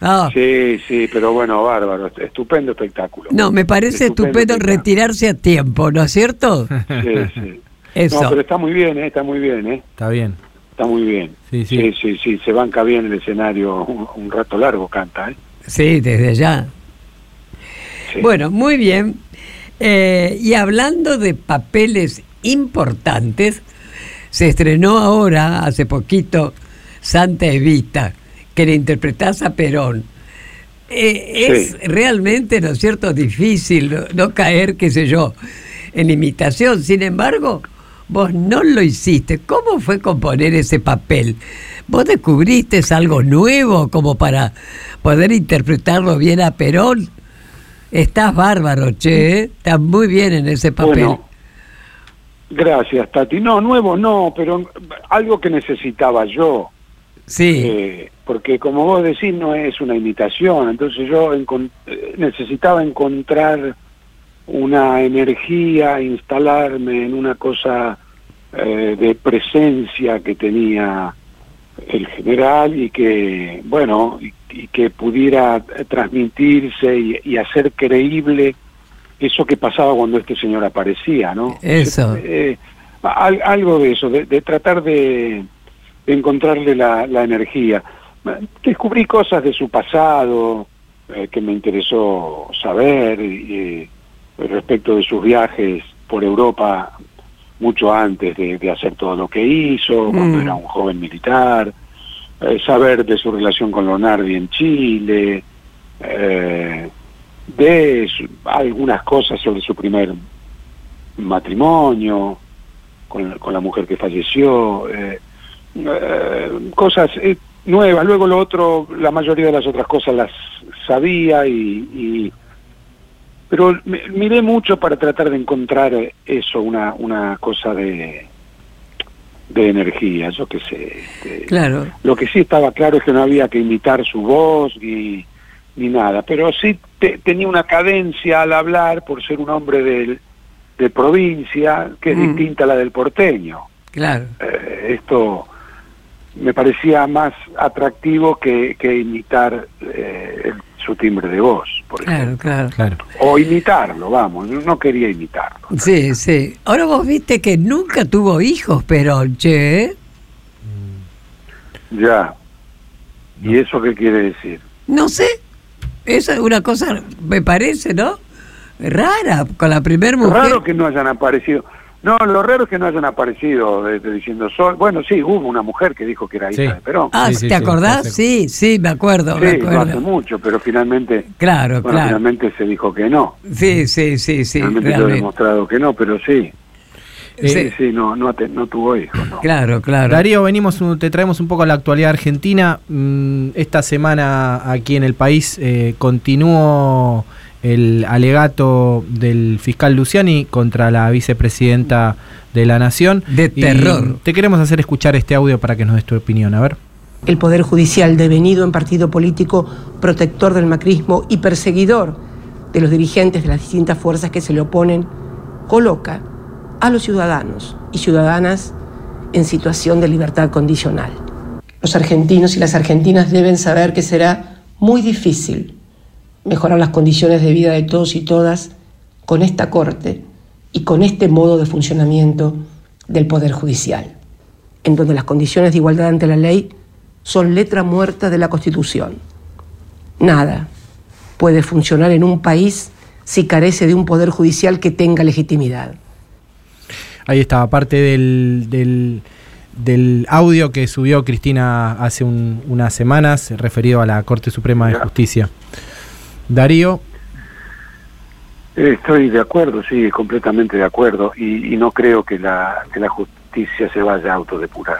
Ah, Sí, sí, pero bueno, bárbaro, estupendo espectáculo. no, me parece estupendo espectáculo. retirarse a tiempo, ¿no es cierto? Sí, sí. Eso. No, pero está muy bien, eh, está muy bien, ¿eh? Está bien. Está muy bien. Sí, sí. Sí, sí, sí, se banca bien el escenario un, un rato largo, canta, ¿eh? Sí, desde ya. Sí. Bueno, muy bien. Eh, y hablando de papeles importantes, se estrenó ahora, hace poquito, Santa Evita, que le interpretás a Perón. Eh, es Sí. realmente, ¿no es cierto?, difícil no, no caer, qué sé yo, en imitación. Sin embargo, vos no lo hiciste. ¿Cómo fue componer ese papel? ¿Vos descubriste algo nuevo como para poder interpretarlo bien a Perón? Estás bárbaro, che, ¿eh? estás muy bien en ese papel. Bueno, gracias, Tati. No, nuevo no, pero algo que necesitaba yo. Sí. Eh, porque como vos decís, no es una imitación. Entonces yo eh, necesitaba encontrar una energía, instalarme en una cosa eh, de presencia que tenía el general y que, bueno, y, y que pudiera eh, transmitirse y, y hacer creíble eso que pasaba cuando este señor aparecía, ¿no? Eso. Eh, al- algo de eso, de, de tratar de, de encontrarle la, la energía. Descubrí cosas de su pasado eh, que me interesó saber respecto de sus viajes por Europa mucho antes de, de hacer todo lo que hizo, cuando Mm. era un joven militar, eh, saber de su relación con Leonardi en Chile, eh, de su- algunas cosas sobre su primer matrimonio con, la- con la mujer que falleció, eh, eh, cosas eh, nuevas. Luego lo otro, la mayoría de las otras cosas las sabía y... y- pero me- miré mucho para tratar de encontrar eh, eso, una, una cosa de, de energía, yo qué sé. este, Claro. lo que sí estaba claro es que no había que imitar su voz ni, ni nada, pero sí te- tenía una cadencia al hablar por ser un hombre del- de provincia que es Mm. distinta a la del porteño. Claro. Eh, esto me parecía más atractivo que, que imitar eh, el- su timbre de voz, por ejemplo. Claro, claro. O imitarlo, vamos, yo no quería imitarlo. Sí, sí. Ahora vos viste que nunca tuvo hijos, Perón, che. ¿eh? Ya. ¿Y eso qué quiere decir? No sé. Esa es una cosa, me parece, ¿no? Rara, con la primer mujer. Raro que no hayan aparecido. No, lo raro es que no hayan aparecido de- de diciendo sol. Bueno, sí, hubo una mujer que dijo que era hija de Perón. Ah, ¿te acordás? Sí, sí, me acuerdo, me Sí, no hace acuerdo. mucho, pero finalmente, Claro, bueno, claro. finalmente se dijo que no. Sí, sí, sí, sí, finalmente lo he realmente. demostrado que no, pero sí. Eh, Sí, sí, no, no, te- no tuvo hijos. No. Claro, claro. Darío, venimos, un- te traemos un poco a la actualidad argentina. Mm, Esta semana aquí en el país eh, continuó el alegato del fiscal Luciani contra la vicepresidenta de la Nación. De terror. te queremos hacer escuchar este audio para que nos des tu opinión. A ver. El Poder Judicial, devenido en partido político protector del macrismo y perseguidor de los dirigentes de las distintas fuerzas que se le oponen, coloca a los ciudadanos y ciudadanas en situación de libertad condicional. Los argentinos y las argentinas deben saber que será muy difícil mejorar las condiciones de vida de todos y todas con esta Corte y con este modo de funcionamiento del Poder Judicial, en donde las condiciones de igualdad ante la ley son letra muerta de la Constitución. Nada puede funcionar en un país si carece de un Poder Judicial que tenga legitimidad. Ahí estaba, parte del, del, del audio que subió Cristina hace un- unas semanas referido a la Corte Suprema de Justicia. Darío, Estoy de acuerdo, sí, completamente de acuerdo. Y, y no creo que la, que la justicia se vaya a autodepurar.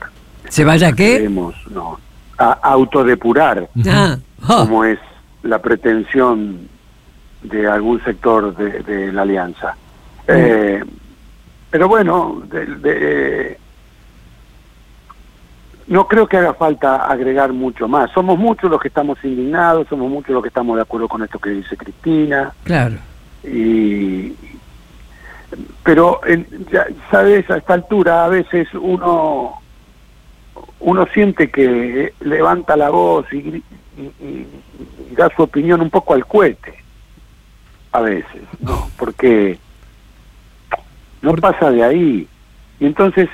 ¿Se vaya a qué? Creemos, no, a autodepurar, Ah, oh. como es la pretensión de algún sector de, de la alianza. Eh, pero bueno, de- de- no creo que haga falta agregar mucho más. Somos muchos los que estamos indignados, somos muchos los que estamos de acuerdo con esto que dice Cristina Claro. y pero en- ya sabes a esta altura a veces uno uno siente que levanta la voz y, gri- y- y- y da su opinión un poco al cohete a veces no porque no pasa de ahí y entonces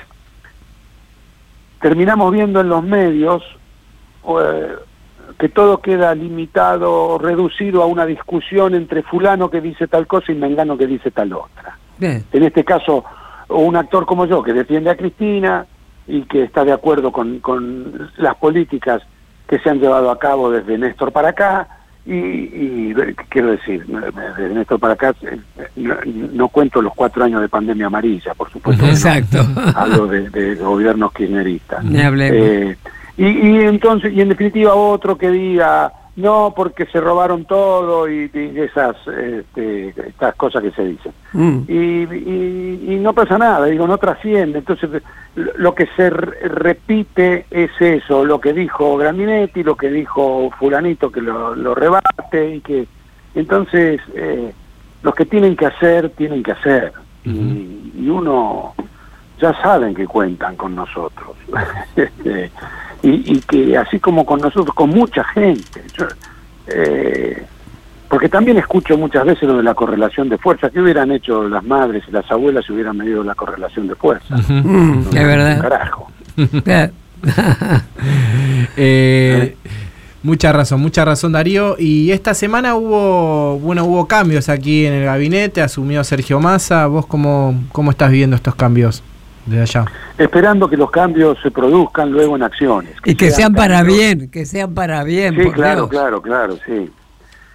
terminamos viendo en los medios eh, que todo queda limitado, reducido a una discusión entre fulano que dice tal cosa y mengano que dice tal otra. Bien. En este caso, un actor como yo que defiende a Cristina y que está de acuerdo con, con las políticas que se han llevado a cabo desde Néstor para acá, y, y, quiero decir, desde Néstor para acá, eh, no, no cuento los cuatro años de pandemia amarilla, por supuesto. que no. Exacto. Hablo de, de gobiernos kirchneristas. Eh, y, y entonces, y en definitiva otro que diga, no, porque se robaron todo y, y esas este, estas cosas que se dicen. Mm. Y, y, y no pasa nada, digo, no trasciende. Entonces, lo que se re- repite es eso, lo que dijo Grandinetti, lo que dijo Fulanito que lo, lo rebate y que... Entonces, eh, los que tienen que hacer, tienen que hacer. y, y uno ya saben que cuentan con nosotros. Este, y, y que así como con nosotros, con mucha gente. Yo, eh, porque también escucho muchas veces lo de la correlación de fuerza. ¿Qué hubieran hecho las madres y las abuelas si hubieran medido la correlación de fuerza? Mm, es verdad. Carajo. Eh, mucha razón, mucha razón Darío. Y esta semana hubo, bueno, hubo cambios aquí en el gabinete, asumió Sergio Massa. ¿Vos cómo, cómo estás viviendo estos cambios desde allá? Esperando que los cambios se produzcan luego en acciones. Y que sean para cambios- bien, que sean para bien. Sí, por claro, Dios. claro, claro, sí.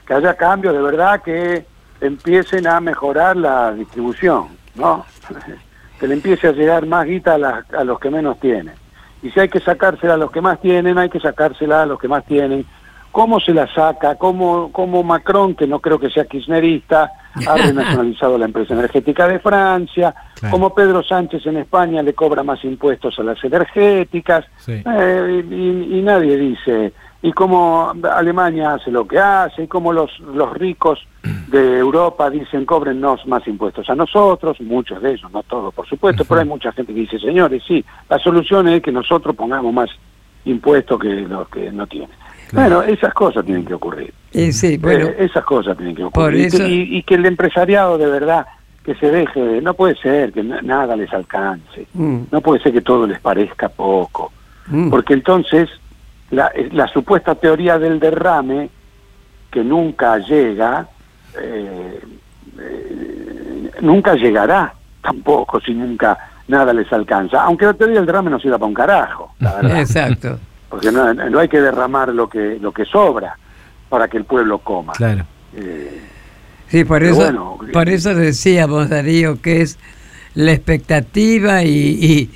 Que haya cambios de verdad que empiecen a mejorar la distribución, ¿no? que le empiece a llegar más guita a, las- a los que menos tienen. Y si hay que sacársela a los que más tienen, hay que sacársela a los que más tienen. ¿Cómo se la saca? ¿Cómo, cómo Macron, que no creo que sea kirchnerista, ha renacionalizado la empresa energética de Francia? Claro. ¿Cómo Pedro Sánchez en España le cobra más impuestos a las energéticas? Sí. Eh, y, y nadie dice, y cómo Alemania hace lo que hace, y cómo los, los ricos de Europa dicen cóbrennos más impuestos a nosotros, muchos de ellos, no todos por supuesto, pero hay mucha gente que dice, señores, sí, la solución es que nosotros pongamos más impuestos que los que no tienen. Bueno, esas cosas tienen que ocurrir. Sí, bueno, Eh, esas cosas tienen que ocurrir. Y que- eso- Y, y que el empresariado de verdad que se deje, de- no puede ser que na- nada les alcance, mm, no puede ser que todo les parezca poco, mm. porque entonces la, la supuesta teoría del derrame, que nunca llega, eh, eh, nunca llegará tampoco si nunca nada les alcanza, aunque la teoría del derrame no sirva para un carajo, la verdad exacto. Porque no, no hay que derramar lo que lo que sobra para que el pueblo coma. Claro. Eh, Sí, por eso, bueno, por eso decíamos, Darío, que es la expectativa y, y,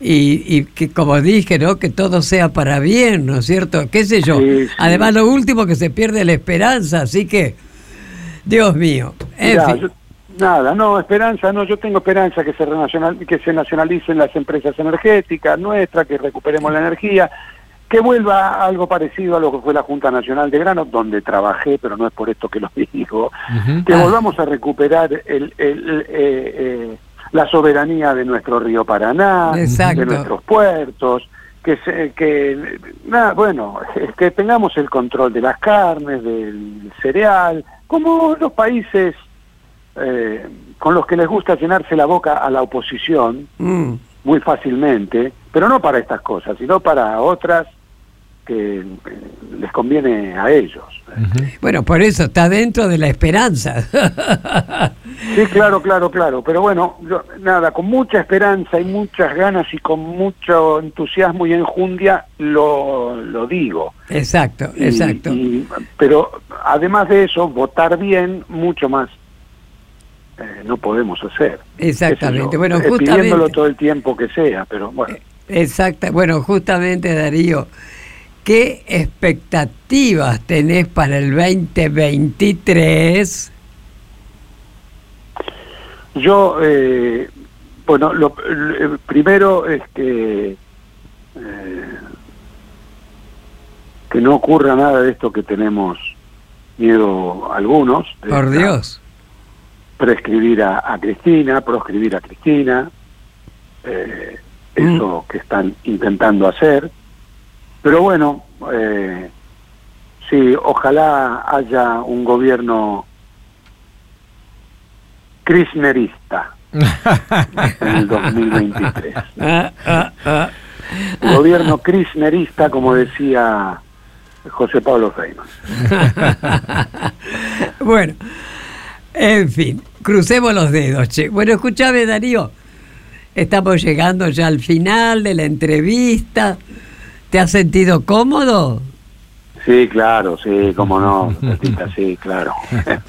y- y que, como dije, ¿no? que todo sea para bien, ¿no es cierto? ¿Qué sé yo? Sí, sí. Además, lo último que se pierde es la esperanza, así que, Dios mío. En mirá, fin. yo- nada, no, esperanza, no, yo tengo esperanza que se renacional, que se nacionalicen las empresas energéticas nuestras, que recuperemos la energía, que vuelva algo parecido a lo que fue la Junta Nacional de Grano, donde trabajé, pero no es por esto que lo digo, que Ah. volvamos a recuperar el, el- eh, eh, la soberanía de nuestro río Paraná, Exacto. de nuestros puertos, que, se, que nada, bueno, que tengamos el control de las carnes, del cereal, como los países eh, con los que les gusta llenarse la boca a la oposición Mm, muy fácilmente, pero no para estas cosas, sino para otras que eh, les conviene a ellos. Bueno, por eso está dentro de la esperanza. Sí, claro, claro, claro. Pero bueno, yo- nada, con mucha esperanza y muchas ganas y con mucho entusiasmo y enjundia lo, lo digo. exacto, Y- exacto. y- pero además de eso, votar bien, mucho más eh, no podemos hacer. Exactamente. Bueno, eh, justamente- Pidiéndolo todo el tiempo que sea, pero bueno. Exacto. Bueno, justamente, Darío, ¿qué expectativas tenés para el 2023? Yo, eh, bueno, lo, lo- primero es que, eh, que no ocurra nada de esto que tenemos miedo algunos. de Por esta- Dios. prescribir a, a Cristina, proscribir a Cristina, eh, eso que están intentando hacer. Pero bueno, eh, sí, ojalá haya un gobierno kirchnerista en el 2023. Ah, ah, ah. El gobierno kirchnerista, como decía José Pablo Feynman. bueno, en fin, crucemos los dedos, che. Bueno, escúchame, Darío. Estamos llegando ya al final de la entrevista. ¿Te has sentido cómodo? Sí, claro, sí, cómo no, Tatita, sí, claro.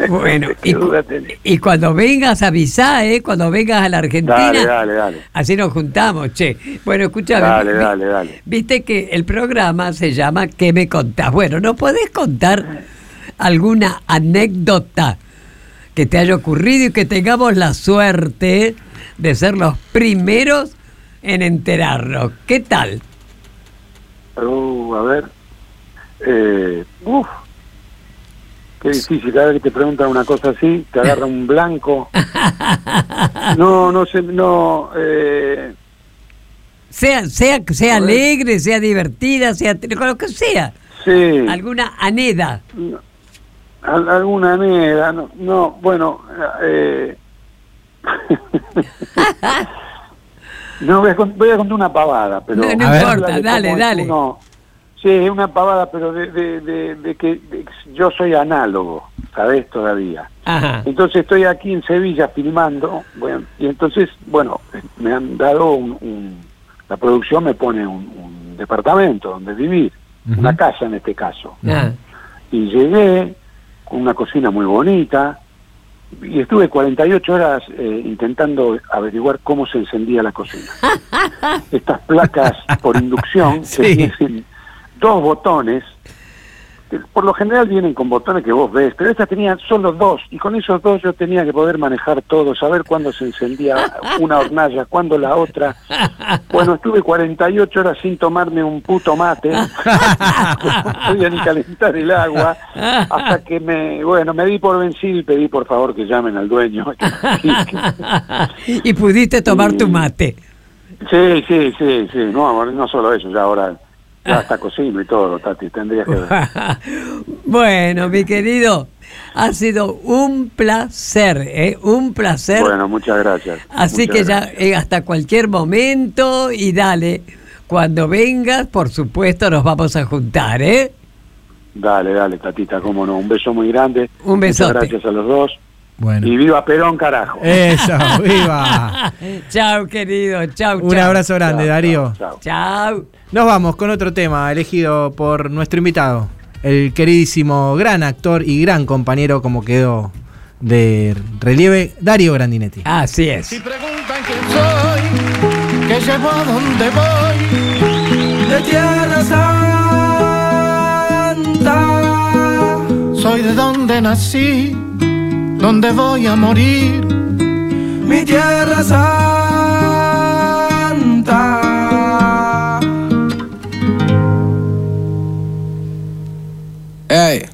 Bueno, y, cuando vengas avisá, ¿eh? Cuando vengas a la Argentina. Dale, dale, dale. Así nos juntamos, che. Bueno, escúchame. Dale, vi- dale, dale. Viste que el programa se llama ¿Qué me contás? Bueno, ¿nos podés contar alguna anécdota que te haya ocurrido y que tengamos la suerte de ser los primeros en enterarnos? ¿Qué tal? Uh, a ver. Eh, uf. Qué difícil, cada vez que te preguntan una cosa así, te agarra un blanco. No, no sé, no. Eh, Sea, sea, sea alegre, sea divertida, sea con lo que sea. sí. Alguna aneda. Al- alguna negra, no, no bueno, eh, no voy a, con- voy a contar una pavada, pero No, importa, dale, dale. uno- sí, es una pavada, pero de, de, de, de que yo soy análogo, ¿sabes? Todavía. Ajá. Entonces estoy aquí en Sevilla filmando, bueno, y entonces, bueno, me han dado un, un- la producción me pone un, un departamento donde vivir, una casa en este caso. Y llegué con una cocina muy bonita y estuve 48 horas eh, intentando averiguar cómo se encendía la cocina. Estas placas por inducción que Sí. tienen dos botones, que por lo general vienen con botones que vos ves, pero estas tenían solo dos y con esos dos yo tenía que poder manejar todo, saber cuándo se encendía una hornalla, cuándo la otra. Bueno, estuve 48 horas sin tomarme un puto mate, no podía ni calentar el agua, hasta que me, bueno, me di por vencido y pedí por favor que llamen al dueño. y pudiste tomar tu mate. Sí, sí, sí, sí, no, no solo eso, ya ahora ya hasta cocino y todo, Tati, tendrías que ver. bueno, mi querido, ha sido un placer, ¿eh? Un placer. Bueno, muchas gracias. Así muchas que ya eh, hasta cualquier momento y dale, cuando vengas, por supuesto, nos vamos a juntar, ¿eh? Dale, dale, Tatita, cómo no, un beso muy grande. Un. Muchas gracias a los dos. Bueno. Y viva Perón, carajo. Eso, viva. chao, querido, chao, Un chao. abrazo grande, Darío. Chao. Nos vamos con otro tema elegido por nuestro invitado, el queridísimo gran actor y gran compañero como quedó de relieve, Darío Grandinetti. Así es. preguntan quién soy, que llevo a donde voy, de tierra santa. Soy de donde nací, donde voy a morir, mi tierra santa. Ey.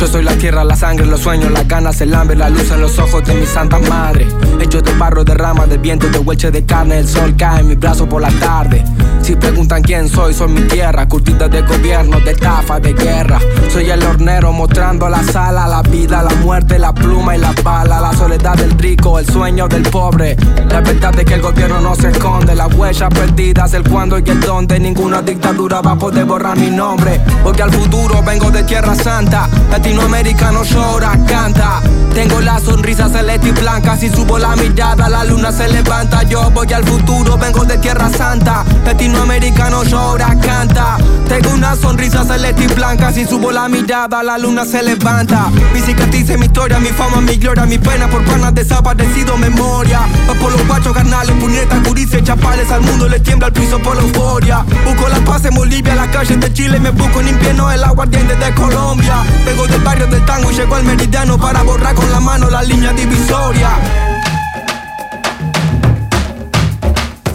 Yo soy la tierra, la sangre, los sueños, las ganas, el hambre, la luz en los ojos de mi santa madre. Hecho de barro, de rama, de viento, de hueche de carne, el sol cae en mi brazo por la tarde. Si preguntan quién soy, soy mi tierra, curtida de gobierno, de estafa, de guerra. Soy el hornero mostrando la sala, la vida, la muerte, la pluma y la bala, la soledad del rico, el sueño del pobre. La verdad es que el gobierno no se esconde, las huellas perdidas, el cuándo y el dónde. Ninguna dictadura va a poder borrar mi nombre, porque al futuro vengo de tierra santa. Latinoamericano llora, canta. Tengo la sonrisa celeste y blanca. Si subo la mirada, la luna se levanta. Yo voy al futuro, vengo de tierra santa. Latinoamericano llora, canta. Tengo una sonrisa celeste y blanca. Si subo la mirada, la luna se levanta. Mi cicatriz, mi historia, mi fama, mi gloria, mi pena por panas desaparecido, memoria. Va por los guachos, carnales, puñetas, curices, chapales. Al mundo le tiembla el piso por la euforia. Busco la paz en Bolivia, las calles de Chile. Me busco en invierno el aguardiente de Colombia. Vengo del barrio del tango y llego al meridiano para borrar con la mano la línea divisoria.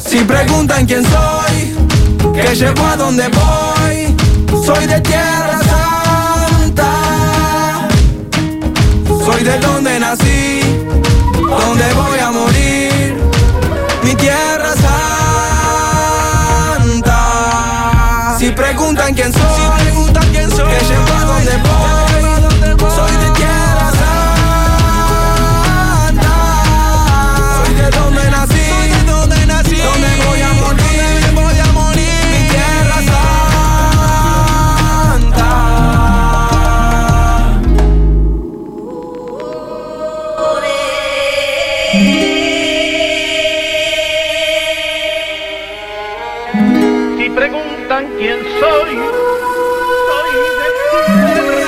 Si preguntan quién soy, que llego a donde voy, soy de tierra santa. Soy de donde nací, donde voy a morir, mi tierra santa. Si preguntan quién soy, que llego a donde voy,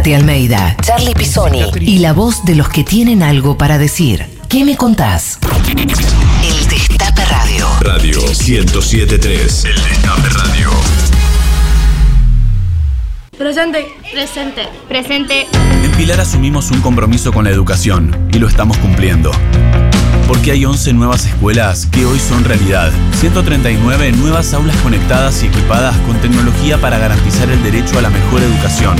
Tati Almeida, Charlie Pisoni y la voz de los que tienen algo para decir. ¿Qué me contás? El Destape Radio. Radio 1073. El Destape Radio. Presente. Presente. Presente. En Pilar asumimos un compromiso con la educación y lo estamos cumpliendo. Porque hay 11 nuevas escuelas que hoy son realidad. 139 nuevas aulas conectadas y equipadas con tecnología para garantizar el derecho a la mejor educación.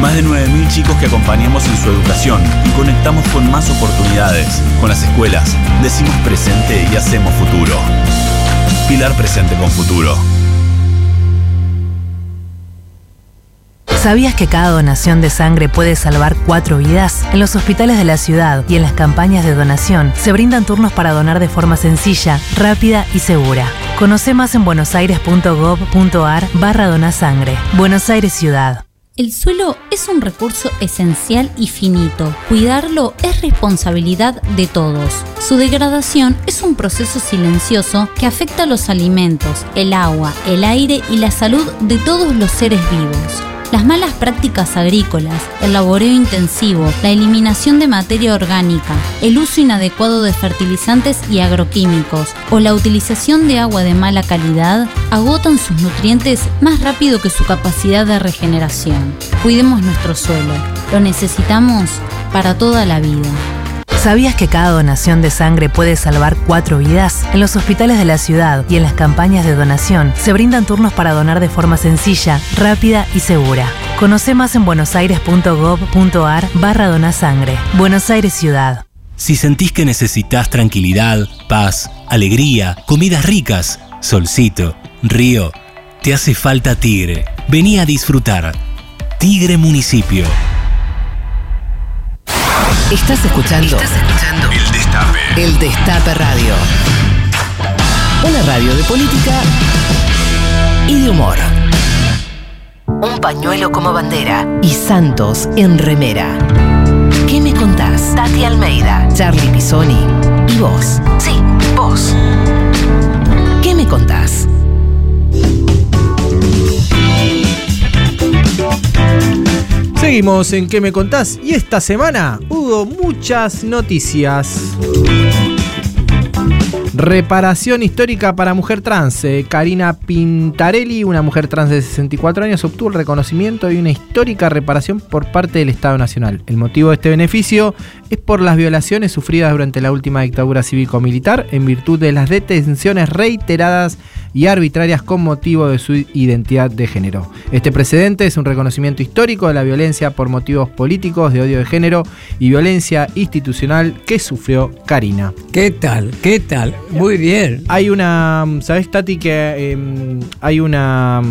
Más de 9.000 chicos que acompañamos en su educación y conectamos con más oportunidades. Con las escuelas, decimos presente y hacemos futuro. Pilar presente con futuro. ¿Sabías que cada donación de sangre puede salvar cuatro vidas? En los hospitales de la ciudad y en las campañas de donación se brindan turnos para donar de forma sencilla, rápida y segura. Conoce más en buenosaires.gov.ar barra donasangre. Buenos Aires Ciudad. El suelo es un recurso esencial y finito. Cuidarlo es responsabilidad de todos. Su degradación es un proceso silencioso que afecta a los alimentos, el agua, el aire y la salud de todos los seres vivos. Las malas prácticas agrícolas, el laboreo intensivo, la eliminación de materia orgánica, el uso inadecuado de fertilizantes y agroquímicos o la utilización de agua de mala calidad agotan sus nutrientes más rápido que su capacidad de regeneración. Cuidemos nuestro suelo, lo necesitamos para toda la vida. ¿Sabías que cada donación de sangre puede salvar cuatro vidas? En los hospitales de la ciudad y en las campañas de donación se brindan turnos para donar de forma sencilla, rápida y segura. Conoce más en buenosaires.gov.ar barra donasangre. Buenos Aires Ciudad. Si sentís que necesitas tranquilidad, paz, alegría, comidas ricas, solcito, río, te hace falta Tigre. Vení a disfrutar. Tigre Municipio. Estás escuchando. El Destape. El Destape Radio. Una radio de política y de humor. Un pañuelo como bandera y Santos en remera. ¿Qué me contás? Tati Almeida, Charlie Pisoni y vos. Sí, vos. ¿Qué me contás? Seguimos en ¿Qué me contás? Y esta semana hubo muchas noticias. Reparación histórica para mujer trans. Eh, Karina Pintarelli, una mujer trans de 64 años, obtuvo el reconocimiento y una histórica reparación por parte del Estado Nacional. El motivo de este beneficio es por las violaciones sufridas durante la última dictadura cívico-militar en virtud de las detenciones reiteradas y arbitrarias con motivo de su identidad de género. Este precedente es un reconocimiento histórico de la violencia por motivos políticos, de odio de género y violencia institucional que sufrió Karina. ¿Qué tal? ¿Qué tal? Muy bien. Hay una, ¿sabes Tati que em, hay una...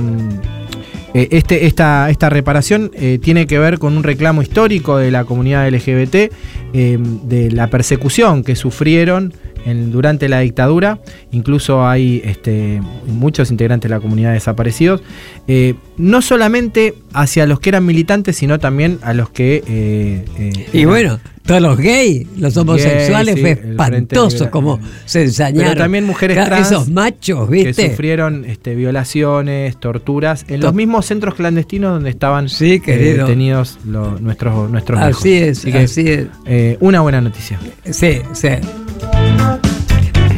eh, este, esta, esta reparación eh, tiene que ver con un reclamo histórico de la comunidad LGBT, em, de la persecución que sufrieron en- durante la dictadura. Incluso hay este, muchos integrantes de la comunidad desaparecidos. Eh, no solamente hacia los que eran militantes, sino también a los que... eh, eh, Y bueno, todos los gays, los homosexuales, sí, fue espantoso como se ensañaron. Pero también mujeres trans Esos machos, que ¿viste? sufrieron este, violaciones, torturas en To- los mismos centros clandestinos donde estaban eh, detenidos lo- nuestros nuestros. Así es, que, así es. eh, una buena noticia. Sí, sí.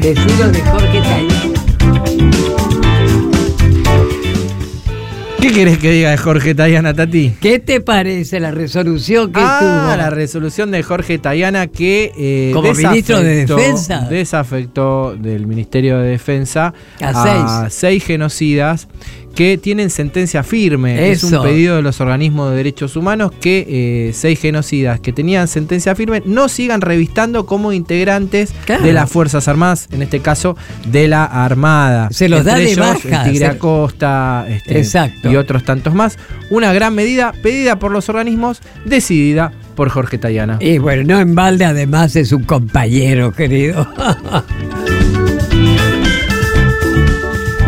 Decilo de Jorge Tayana. ¿Qué querés que diga de Jorge Tayana, Tati? ¿Qué te parece la resolución que Ah, tuvo? la resolución de Jorge Tayana que eh, Como ministro de desafectó- Defensa. desafectó del Ministerio de Defensa A a seis genocidas que tienen sentencia firme. Es un pedido de los organismos de derechos humanos que eh, seis genocidas que tenían sentencia firme no sigan revistando como integrantes Claro. de las Fuerzas Armadas, en este caso de la Armada. Se los da Entre de ellos, baja, el Tigre se- Acosta este, Exacto. y otros tantos más. Una gran medida pedida por los organismos, decidida por Jorge Tayana. Y bueno, no en balde además es un compañero, querido.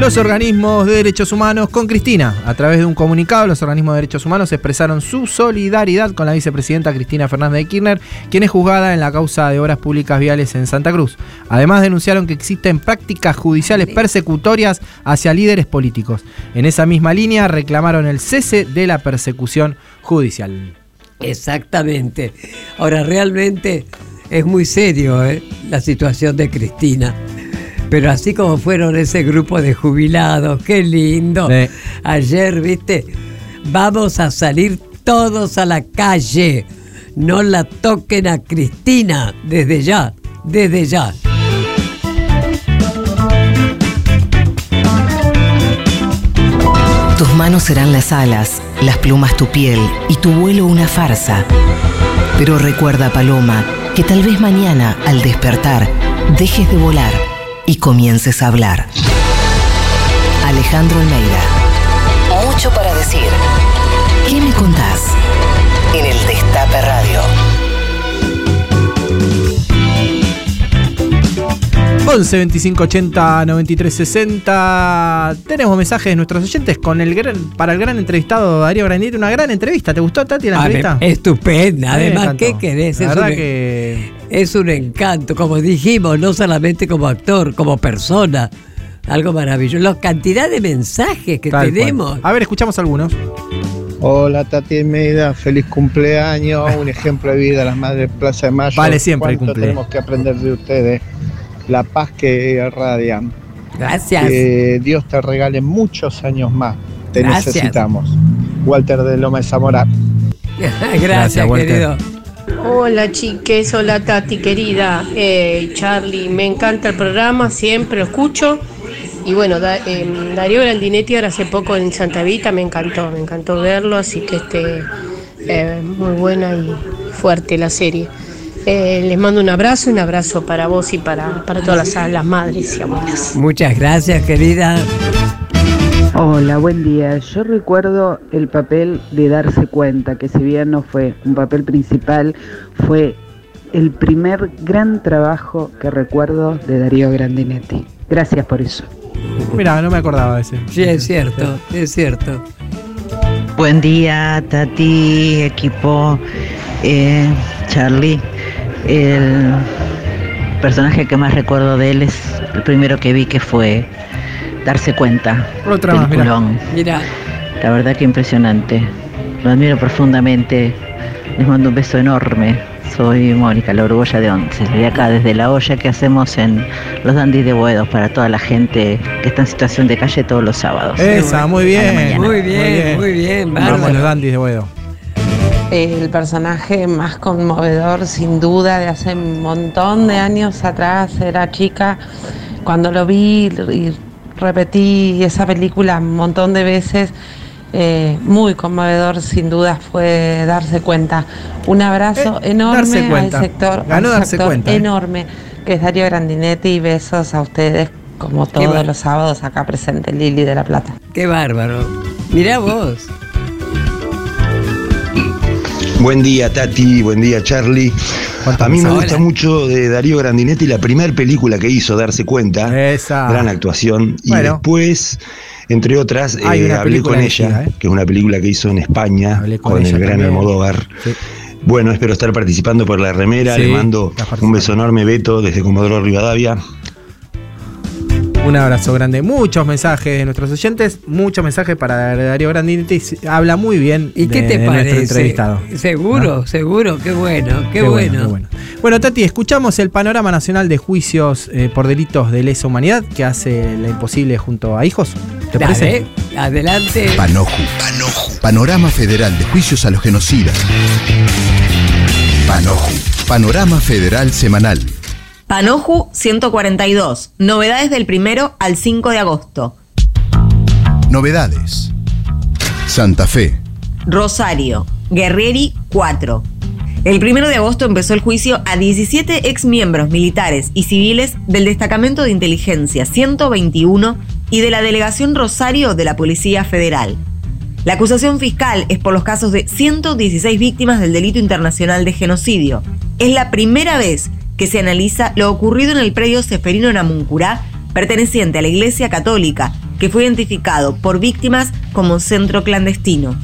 Los organismos de derechos humanos con Cristina. A través de un comunicado, los organismos de derechos humanos expresaron su solidaridad con la vicepresidenta Cristina Fernández de Kirchner, quien es juzgada en la causa de obras públicas viales en Santa Cruz. Además, denunciaron que existen prácticas judiciales persecutorias hacia líderes políticos. En esa misma línea, reclamaron el cese de la persecución judicial. Exactamente. Ahora, realmente es muy serio ¿eh? la situación de Cristina. Pero así como fueron ese grupo de jubilados, qué lindo. Ayer, viste, vamos a salir todos a la calle. No la toquen a Cristina desde ya, desde ya. Tus manos serán las alas, las plumas tu piel y tu vuelo una farsa. Pero recuerda, Paloma, que tal vez mañana, al despertar, dejes de volar y comiences a hablar. Alejandro Almeida. Mucho para decir. ¿Qué me contás? En el Destape Radio. 11 25 80 93 60. Tenemos mensajes de nuestros oyentes con el gran, para el gran entrevistado Darío Grandier. Una gran entrevista. ¿Te gustó, Tati, la Ah, entrevista? estupenda. Además. ¿qué querés? La Es verdad un- que. Es un encanto, como dijimos, no solamente como actor, como persona. Algo maravilloso. La cantidad de mensajes que Tal cual. tenemos. A ver, escuchamos algunos. Hola Tati Almeida, feliz cumpleaños, un ejemplo de vida a las madres Plaza de Mayo. Vale siempre el ¿Cuánto cumple. tenemos que aprender de ustedes, la paz que irradian. Gracias. Que Dios te regale muchos años más, te Gracias. necesitamos. Walter de Loma de Zamora. Gracias, Walter. querido. Hola chiques, hola Tati querida, Eh, Charlie, me encanta el programa, siempre lo escucho. Y bueno, em, Darío Grandinetti ahora hace poco en Santa Vita, me encantó, me encantó verlo, así que este, eh, muy buena y fuerte la serie. Eh, les mando un abrazo, un abrazo para vos y para, para todas las, las madres y abuelas. Muchas gracias, querida. Hola, buen día. Yo recuerdo el papel de darse cuenta, que si bien no fue un papel principal, fue el primer gran trabajo que recuerdo de Darío Grandinetti. Gracias por eso. Mira, no me acordaba de ese. Sí, es cierto, es cierto. Buen día, Tati, equipo, eh, Charlie. El personaje que más recuerdo de él es el primero que vi que fue Darse Cuenta. Otra más. Mira, La verdad que impresionante. Lo admiro profundamente. Les mando un beso enorme. Soy Mónica, la Uruguaya de Once. De acá, desde la olla que hacemos en los dandis de Boedos para toda la gente que está en situación de calle todos los sábados. Esa, muy bien. Muy bien, muy bien, Vamos los dandis de Boedo. El personaje más conmovedor, sin duda, de hace un montón de años atrás, era chica. Cuando lo vi y repetí esa película un montón de veces, eh, muy conmovedor, sin duda, fue darse cuenta. Un abrazo enorme Eh, cuenta. al sector, Ganó al darse sector cuenta, ¿eh? enorme, que es Darío Grandinetti, y besos a ustedes, como todos los sábados, acá presente Lili de la Plata. Qué bárbaro. Mirá vos. Buen día Tati, buen día Charlie. A mí me gusta mucho de Darío Grandinetti la primera película que hizo, Darse Cuenta. Esa. Gran actuación. Y después, entre otras, Hay eh, una hablé con ella, ¿eh? que es una película que hizo en España con el gran también. Almodóvar. Bueno, espero estar participando por la remera. Sí, Le mando un beso enorme, Beto, desde Comodoro Rivadavia. Un abrazo grande. Muchos mensajes de nuestros oyentes, muchos mensajes para Darío Grandinetti. Habla muy bien ¿Y qué te de nuestro parece? entrevistado. Seguro, ¿No? seguro, qué bueno, qué, Qué bueno. bueno, qué bueno. Bueno, Tati, escuchamos el panorama nacional de juicios eh, por delitos de lesa humanidad que hace la imposible junto a hijos. ¿Te Dale, parece? adelante. Panoju. Panorama Federal de Juicios a los Genocidas. Panoju. Panorama Federal Semanal. Panoju 142. Novedades del primero al 5 de agosto. Novedades. Santa Fe. Rosario. Guerrieri 4. El primero de agosto empezó el juicio a 17 exmiembros militares y civiles del Destacamento de Inteligencia 121 y de la Delegación Rosario de la Policía Federal. La acusación fiscal es por los casos de 116 víctimas del delito internacional de genocidio. Es la primera vez que se analiza lo ocurrido en el predio Seferino Namuncurá, perteneciente a la Iglesia Católica, que fue identificado por víctimas como centro clandestino.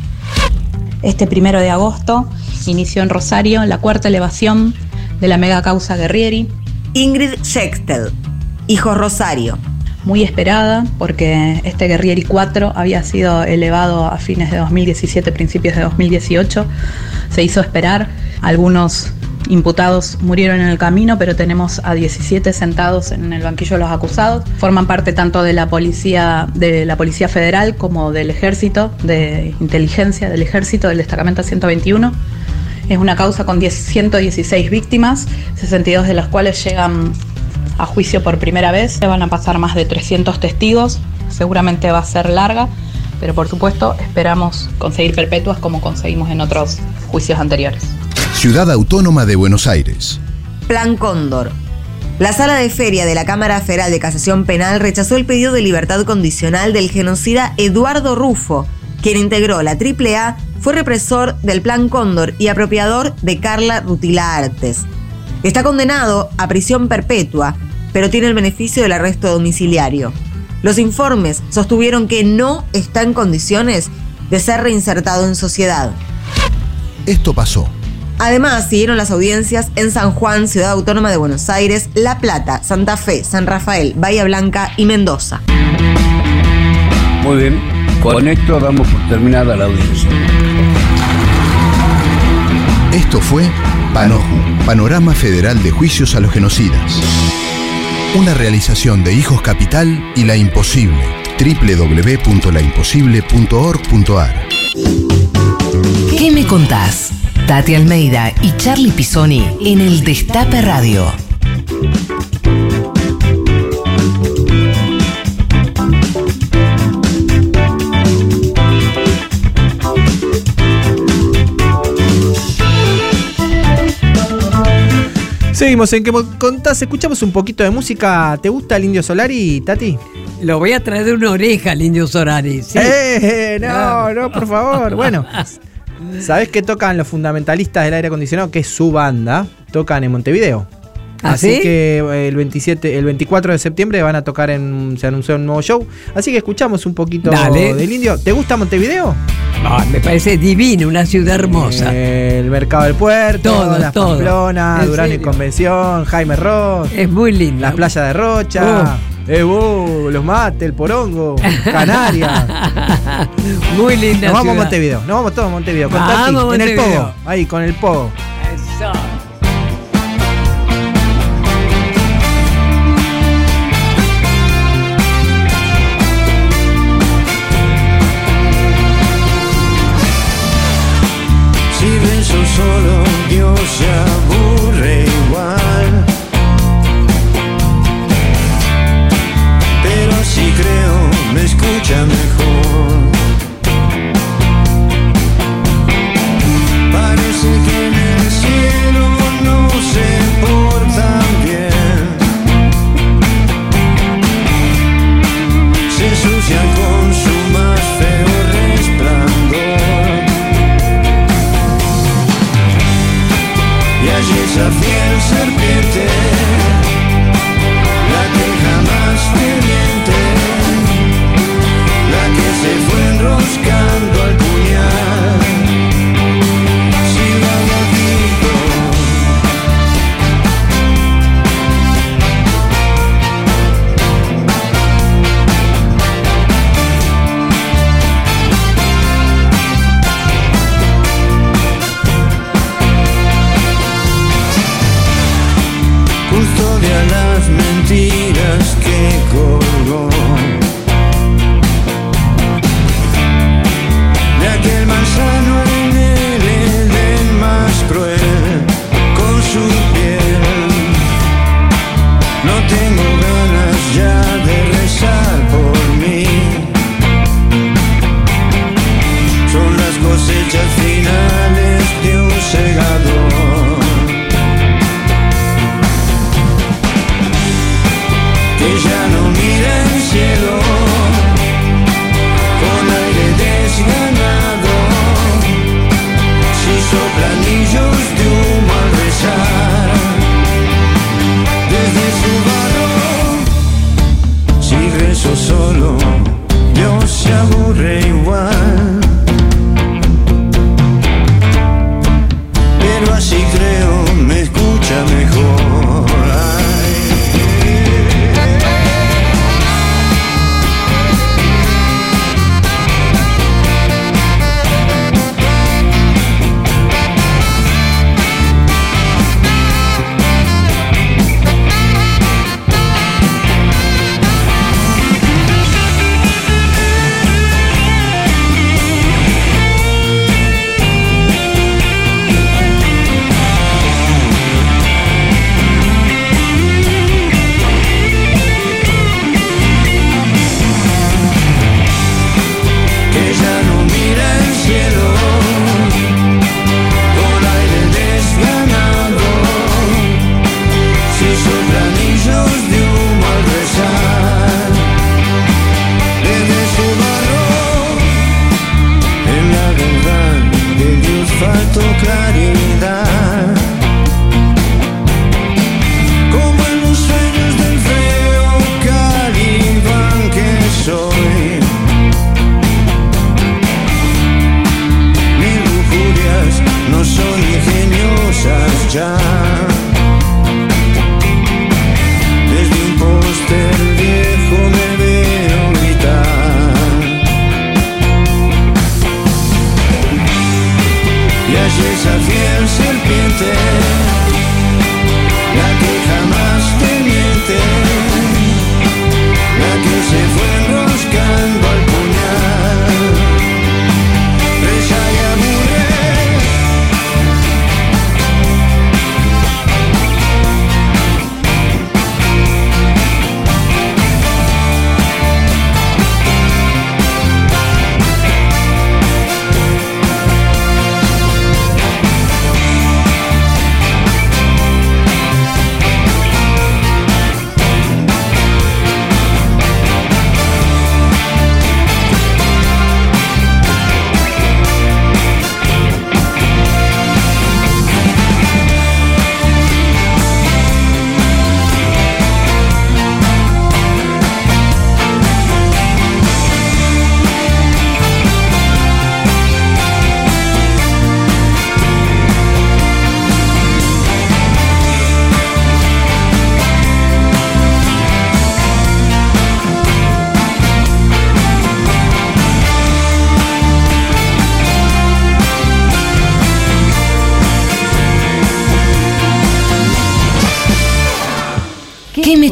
Este primero de agosto inició en Rosario la cuarta elevación de la mega causa Guerrieri. Ingrid Schextel, Hijos Rosario. Muy esperada porque este Guerrieri 4 había sido elevado a fines de 2017, principios de 2018. Se hizo esperar. Algunos imputados murieron en el camino, pero tenemos a 17 sentados en el banquillo de los acusados. Forman parte tanto de la policía, de la policía federal como del ejército, de inteligencia del ejército, del destacamento 121. Es una causa con 10 116 víctimas, 62 de las cuales llegan a juicio por primera vez. Van a pasar más de 300 testigos, seguramente va a ser larga, pero por supuesto esperamos conseguir perpetuas como conseguimos en otros juicios anteriores. Ciudad Autónoma de Buenos Aires. Plan Cóndor. La sala de feria de la Cámara Federal de Casación Penal rechazó el pedido de libertad condicional del genocida Eduardo Rufo, quien integró la AAA, fue represor del Plan Cóndor y apropiador de Carla Rutila Artes. Está condenado a prisión perpetua, pero tiene el beneficio del arresto domiciliario. Los informes sostuvieron que no está en condiciones de ser reinsertado en sociedad. Esto pasó. Además, siguieron las audiencias en San Juan, Ciudad Autónoma de Buenos Aires, La Plata, Santa Fe, San Rafael, Bahía Blanca y Mendoza. Muy bien, con esto damos por terminada la audiencia. Esto fue Panoju, Panorama Federal de Juicios a los Genocidas. Una realización de Hijos Capital y La Imposible. www.laimposible.org.ar ¿Qué me contás? Tati Almeida y Charlie Pisoni en el Destape Radio. Seguimos en que contás, escuchamos un poquito de música. ¿Te gusta el Indio Solari, Tati? Lo voy a traer de una oreja al Indio Solari. ¿sí? ¡Eh! No, Ah. no, por favor. Bueno, ¿sabés qué tocan los fundamentalistas del aire acondicionado? Que es su banda. Tocan en Montevideo. ¿Ah, Así sí? que eh, el 27, el 24 de septiembre van a tocar en. Se anunció un nuevo show. Así que escuchamos un poquito Dale. del indio. ¿Te gusta Montevideo? Me parece divino, una ciudad hermosa. Eh, el mercado del puerto, Todo, las todo. Pamplona, En Durán y. Convención, Jaime Ross. Es muy lindo. Las playas de Rocha. Eh, uh, los mates, el porongo, Canarias. Muy linda Nos vamos a. Montevideo, nos vamos todos a Montevideo. Con Vamos Tati, en el pogo. Ahí, con el pogo.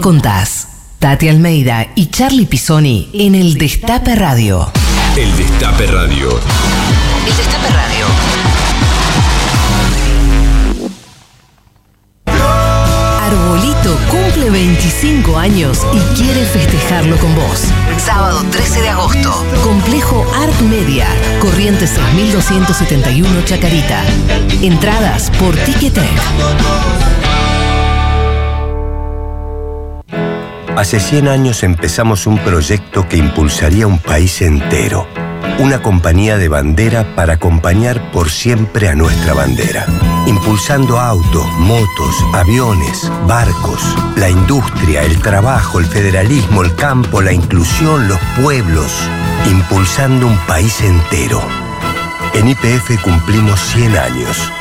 Contás? Tati Almeida y Charlie Pisoni en el Destape Radio. El Destape Radio. El Destape Radio. Arbolito cumple 25 años y quiere festejarlo con vos. Sábado 13 de agosto, Complejo Art Media, Corriente 6271 Chacarita. Entradas por Ticketek. Hace 100 años empezamos un proyecto que impulsaría un país entero. Una compañía de bandera para acompañar por siempre a nuestra bandera. Impulsando autos, motos, aviones, barcos, la industria, el trabajo, el federalismo, el campo, la inclusión, los pueblos. Impulsando un país entero. En IPF cumplimos 100 años.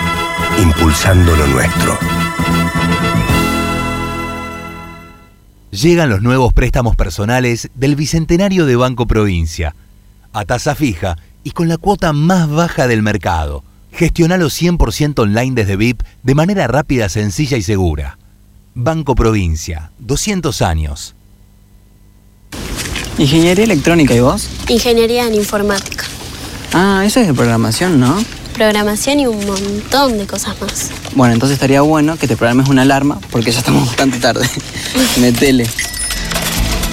Impulsando lo nuestro. Llegan los nuevos préstamos personales del Bicentenario de Banco Provincia, a tasa fija y con la cuota más baja del mercado. Gestionalo 100% online desde VIP de manera rápida, sencilla y segura. Banco Provincia, 200 años. Ingeniería electrónica, ¿y vos? Ingeniería en informática. Ah, eso es de programación, ¿no? Programación y un montón de cosas más. Bueno, entonces estaría bueno que te programes una alarma porque ya estamos bastante tarde. Metele.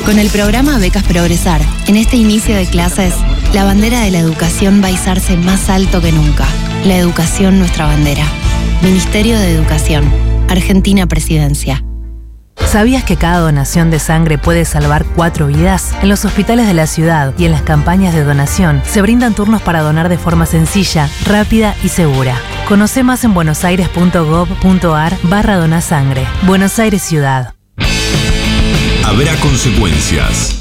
Con el programa Becas Progresar, en este inicio de clases, la bandera de la educación va a izarse más alto que nunca. La educación nuestra bandera. Ministerio de Educación. Argentina Presidencia. ¿Sabías que cada donación de sangre puede salvar cuatro vidas? En los hospitales de la ciudad y en las campañas de donación se brindan turnos para donar de forma sencilla, rápida y segura. Conoce más en buenosaires.gov.ar barra donasangre. Buenos Aires Ciudad. Habrá consecuencias.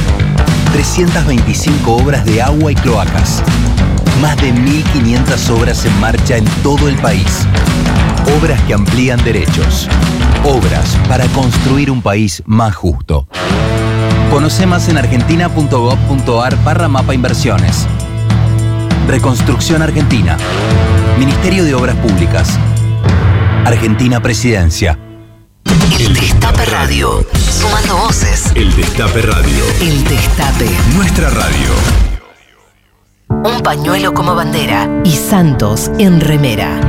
325 obras de agua y cloacas. Más de 1.500 obras en marcha en todo el país. Obras que amplían derechos. Obras para construir un país más justo. Conoce más en argentina.gov.ar barra mapa inversiones. Reconstrucción Argentina. Ministerio de Obras Públicas. Argentina Presidencia. Destape Radio. Sumando voces. El Destape Radio. El Destape. Nuestra radio. Un pañuelo como bandera y Santos en remera.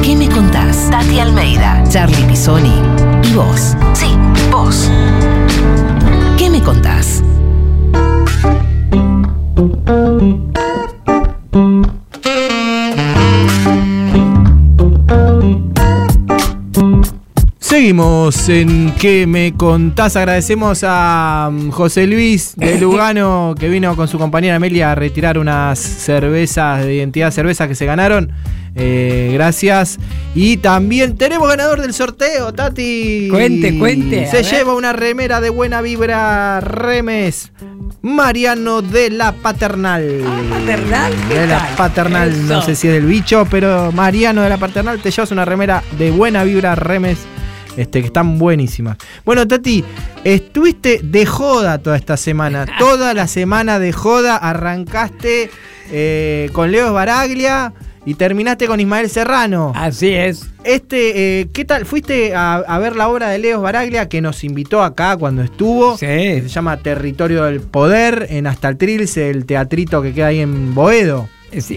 ¿Qué me contás? Tati Almeida, Charlie Pisoni y vos. Sí, vos. ¿Qué me contás? Seguimos en ¿Qué me contás? Agradecemos a mm, José Luis de Lugano que vino con su compañera Amelia a retirar unas cervezas de identidad cervezas que se ganaron. Eh, gracias. Y también tenemos ganador del sorteo, Tati. Cuente, cuente, Se ver. lleva una remera de buena vibra Remes. Mariano de la Paternal. ¿Paternal? ¿Qué De la tal? Paternal, no sé si es del bicho, pero Mariano de la Paternal te llevas una remera de buena vibra Remes. Este, que están buenísimas. Bueno, Tati, estuviste de joda toda esta semana. Toda la semana de joda arrancaste eh, con Leo Baraglia y terminaste con Ismael Serrano. Así es. Este, eh, ¿qué tal? ¿Fuiste a, a ver la obra de Leo Baraglia que nos invitó acá cuando estuvo? Sí. Se llama Territorio del Poder en Astaltrils, el teatrito que queda ahí en Boedo.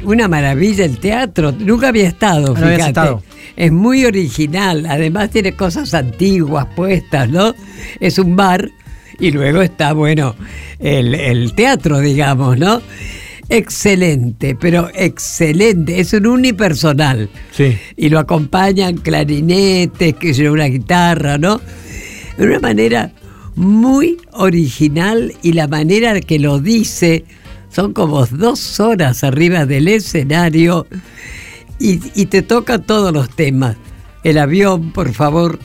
Una maravilla el teatro. Nunca había estado, No estado. Es muy original. Además tiene cosas antiguas puestas, ¿no? Es un bar y luego está, bueno, el, el teatro, digamos, ¿no? Excelente, pero excelente. Es un unipersonal. Sí. Y lo acompañan clarinetes, que es una guitarra, ¿no? De una manera muy original y la manera que lo dice son como dos horas arriba del escenario y, y te toca todos los temas. El avión, por favor,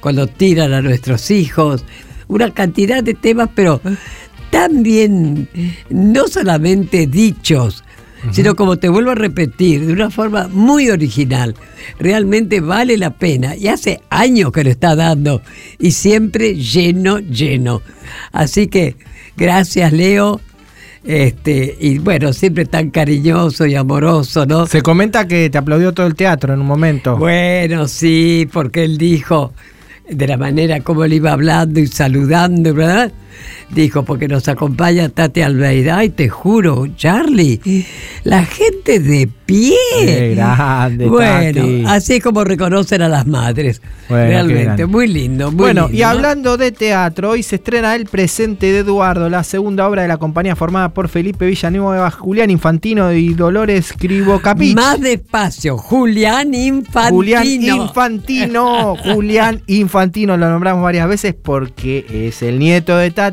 cuando tiran a nuestros hijos, una cantidad de temas, pero tan bien, no solamente dichos, sino como te vuelvo a repetir, de una forma muy original. Realmente vale la pena. Y hace años que lo está dando. Y siempre lleno, lleno. Así que gracias, Leo. Este, y bueno, siempre tan cariñoso y amoroso, ¿no? Se comenta que te aplaudió todo el teatro en un momento. Bueno, sí, porque él dijo de la manera como le iba hablando y saludando, ¿verdad? Dijo, porque nos acompaña Tati Almeida. Ay, te juro, Charlie, la gente de pie. Qué grande, bueno, Tati. así como reconocen a las madres. Bueno, Realmente, muy lindo. Muy bueno, lindo, y ¿no? hablando de teatro, hoy se estrena El presente de Eduardo, la segunda obra de la compañía formada por Felipe Villanueva, Julián Infantino y Dolores Cribocapich. Más despacio, Julián Infantino. Julián Infantino, Julián Infantino, lo nombramos varias veces porque es el nieto de Tati.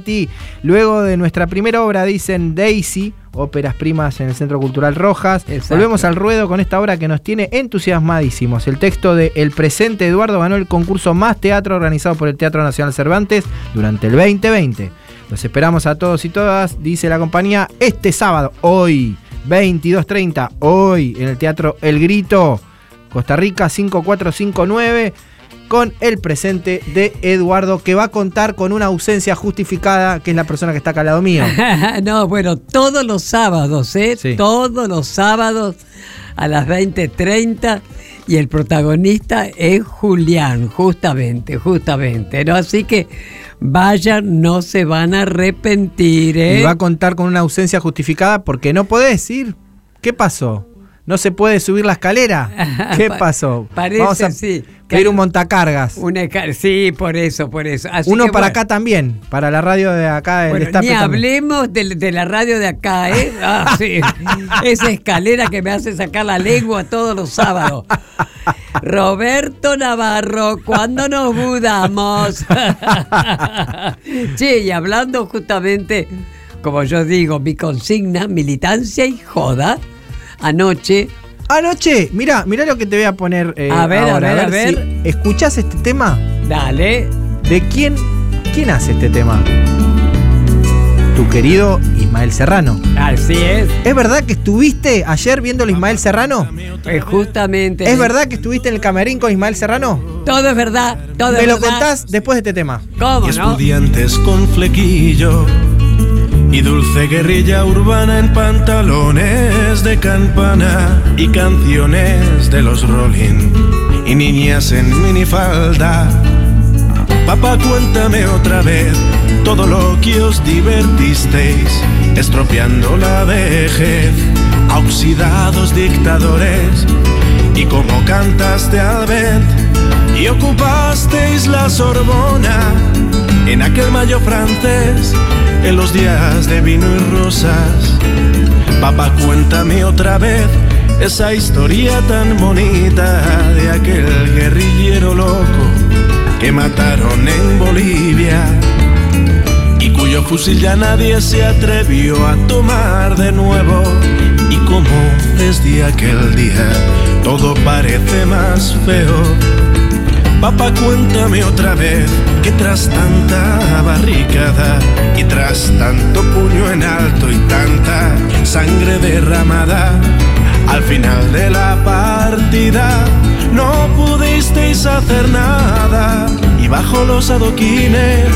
Luego de nuestra primera obra, dicen Daisy, óperas primas en el Centro Cultural Rojas. Exacto. Volvemos al ruedo con esta obra que nos tiene entusiasmadísimos. El texto de El presente Eduardo ganó el concurso Más Teatro organizado por el Teatro Nacional Cervantes durante el 2020. Los esperamos a todos y todas, dice la compañía, este sábado, hoy, 22.30, hoy, en el Teatro El Grito, Costa Rica 5459 con el presente de Eduardo que va a contar con una ausencia justificada que es la persona que está acá al lado mío. no, bueno, todos los sábados, ¿eh? Todos los sábados a las 20.30 y el protagonista es Julián, justamente, justamente, ¿no? Así que vayan, no se van a arrepentir, ¿eh? Y va a contar con una ausencia justificada porque no podés ir. ¿Qué pasó? ¿No se puede subir la escalera? ¿Qué Pa- pasó? Parece, Vamos a sí. pedir un montacargas. Una sí, por eso, por eso. Así Uno que, para bueno. acá también, para la radio de acá Bueno, ni hablemos de, de la radio de acá, ¿eh? Ah, sí. Esa escalera que me hace sacar la lengua todos los sábados. Roberto Navarro, ¿cuándo nos mudamos? che, y hablando justamente, como yo digo, mi consigna, militancia y joda, anoche. Anoche, mira, mira lo que te voy a poner eh, A ver, a ver, a ver. si ¿Escuchás este tema? Dale. ¿De quién, quién hace este tema? Tu querido Ismael Serrano. Así es. ¿Es verdad que estuviste ayer viendo a Ismael Serrano? Eh, justamente. ¿Es verdad que estuviste en el camerín con Ismael Serrano? Todo es verdad, todo Me es lo verdad. contás después de este tema. ¿Cómo y no? estudiantes con flequillo y dulce guerrilla urbana en pantalones de campana y canciones de los Rolling y niñas en minifalda. Papá, cuéntame otra vez todo lo que os divertisteis, estropeando la vejez, a oxidados dictadores, y cómo cantaste al vent y ocupasteis la Sorbona en aquel mayo francés, en los días de vino y rosas. Papá, cuéntame otra vez esa historia tan bonita de aquel guerrillero loco que mataron en Bolivia y cuyo fusil ya nadie se atrevió a tomar de nuevo y como desde aquel día todo parece más feo. Papá, cuéntame otra vez que tras tanta barricada y tras tanto puño en alto y tanta sangre derramada, al final de la partida no pudisteis hacer nada y bajo los adoquines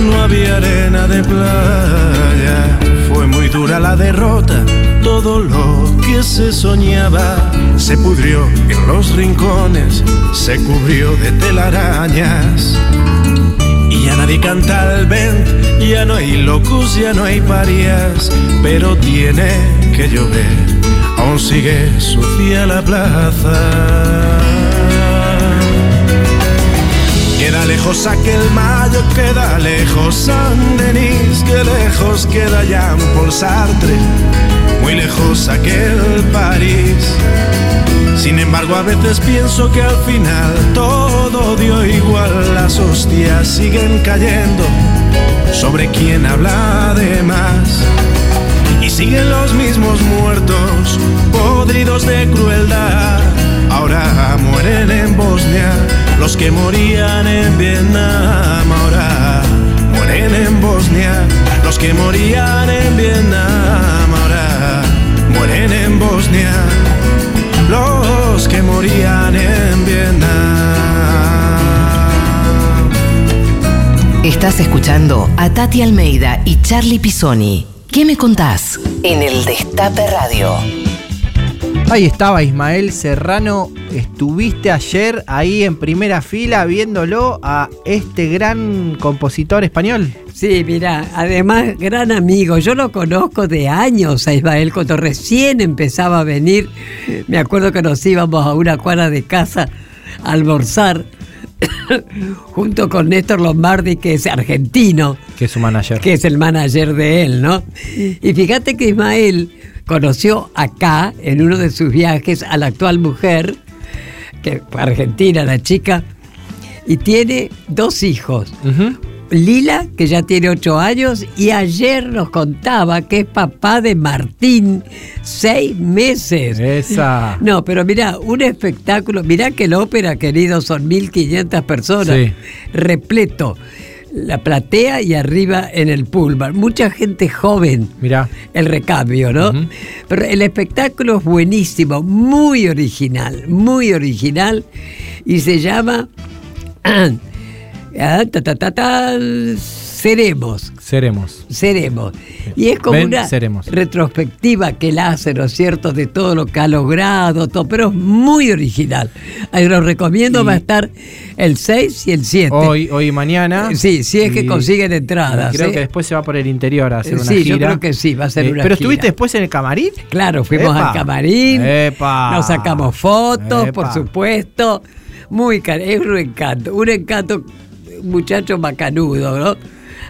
no había arena de playa. Fue muy dura la derrota, todo lo que se soñaba se pudrió en los rincones, se cubrió de telarañas. Y ya nadie canta al vent, ya no hay locos, ya no hay parias, pero tiene que llover, aún sigue sucia la plaza. Queda lejos aquel mayo, queda lejos San Denis, que lejos queda Jean Paul Sartre, muy lejos aquel París. Sin embargo, a veces pienso que al final todo dio igual, las hostias siguen cayendo sobre quien habla de más. Y siguen los mismos muertos, podridos de crueldad. Ahora mueren en Bosnia los que morían en Vietnam. Ahora mueren en Bosnia los que morían en Vietnam ahora mueren en Bosnia. Los que morían en Vietnam. Estás escuchando a Tati Almeida y Charlie Pisoni. ¿Qué me contás? En el Destape Radio. Ahí estaba Ismael Serrano. Estuviste ayer ahí en primera fila viéndolo a este gran compositor español. Sí, mira, además gran amigo, yo lo conozco de años a Ismael, cuando recién empezaba a venir, me acuerdo que nos íbamos a una cuadra de casa a almorzar junto con Néstor Lombardi, que es argentino, Que es su manager. que es el manager de él, ¿no? Y fíjate que Ismael conoció acá, en uno de sus viajes, a la actual mujer, que fue argentina la chica, y tiene dos hijos. Lila, que ya tiene ocho años, y ayer nos contaba que es papá de Martín, seis meses. Esa. No, pero mira, un espectáculo. Mirá que la ópera, querido, son 1.500 personas. Sí. Repleto. La platea y arriba en el pullman. Mucha gente joven. Mirá. El recambio, ¿no? Pero el espectáculo es buenísimo, muy original, muy original. Y se llama. ah, ta, ta, ta, ta, Seremos. Seremos. Seremos. Y es como Ven, una seremos. retrospectiva que él hace, ¿no es cierto?, de todo lo que ha logrado, todo, pero es muy original. Ahí lo recomiendo, Y- va a estar el 6 y el 7. Hoy, hoy y mañana. Sí, si es que consiguen entradas. Creo ¿eh? que después se va por el interior a hacer una Sí, gira. yo creo que sí, va a ser Eh, una ¿Pero gira. estuviste después en el camarín? Claro, fuimos Epa. al camarín, Epa. nos sacamos fotos, Epa. por supuesto. Muy car es un encanto, un encanto, muchacho macanudo, ¿no?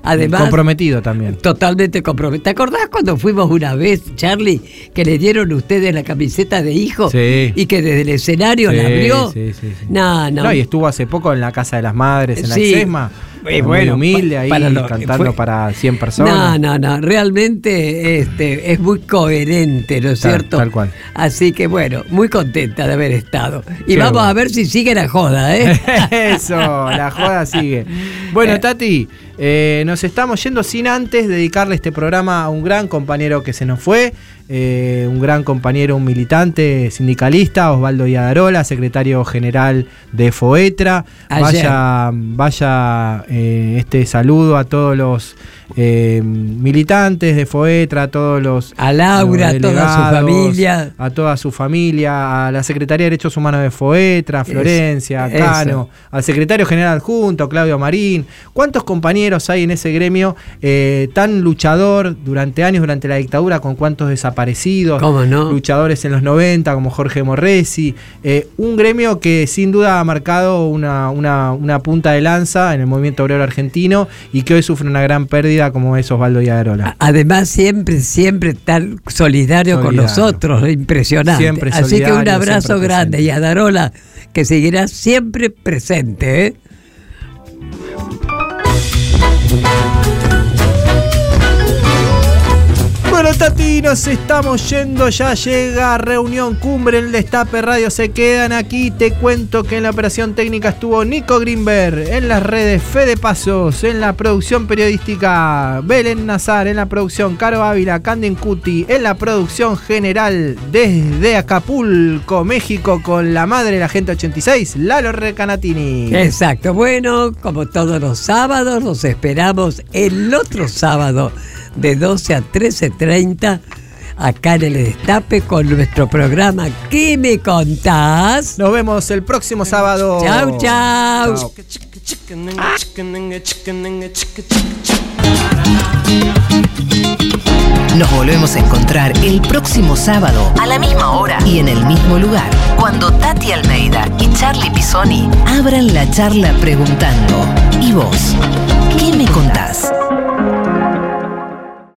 Además, Comprometido también. totalmente comprometido. ¿Te acordás cuando fuimos una vez, Charlie, que le dieron ustedes la camiseta de hijo Sí. y que desde el escenario la abrió? sí, sí, sí. No, no. No, y estuvo hace poco en la Casa de las Madres, en la Sí. ISESMA. Eh, muy humilde ahí, para lo- cantando fue- para 100 No, personas. no, no, realmente este, es muy coherente, ¿no es Tal- cierto? tal cual. Así que bueno, muy contenta de haber estado. Y Qué vamos bueno. a ver si sigue la joda, ¿eh? Eso, la joda sigue. Bueno, Tati, eh, nos estamos yendo sin antes dedicarle este programa a un gran compañero que se nos fue, eh, un gran compañero, un militante sindicalista, Osvaldo Yadarola, secretario general de FOETRA. Ayer. Vaya, vaya eh, este saludo a todos los eh, militantes de FOETRA, a todos los... A Laura, a toda su familia. A toda su familia, a la Secretaría de Derechos Humanos de FOETRA, a Florencia, a Eso. Cano, al secretario general adjunto, Claudio Marín. ¿Cuántos compañeros hay en ese gremio eh, tan luchador durante años, durante la dictadura, con cuántos desaparecidos? ¿Cómo no? Luchadores en los 90, como Jorge Morresi. Eh, un gremio que sin duda ha marcado una, una- una punta de lanza en el movimiento obrero argentino y que hoy sufre una gran pérdida como es Osvaldo Yadarola. Además, siempre, siempre tan solidario, con nosotros, impresionante. Siempre Así que un abrazo grande y a Darola, que seguirá siempre presente, ¿eh? Tati, nos estamos yendo. Ya llega reunión cumbre el Destape Radio. Se quedan aquí. Te cuento que en la operación técnica estuvo Nico Greenberg. En las redes Fede Pasos. En la producción periodística Belén Nazar. En la producción Caro Ávila. Canden Cuti. En la producción general desde Acapulco, México, con la madre de la gente 86, Lalo Recanatini. Exacto. Bueno, como todos los sábados, nos esperamos el otro sábado de 12 a 13.30 acá en el Destape con nuestro programa ¿Qué me contás? Nos vemos el próximo sábado. Chau, chau. Nos volvemos a encontrar el próximo sábado a la misma hora y en el mismo lugar, cuando Tati Almeida y Charlie Pisoni abran la charla preguntando, ¿y vos? ¿Qué me contás?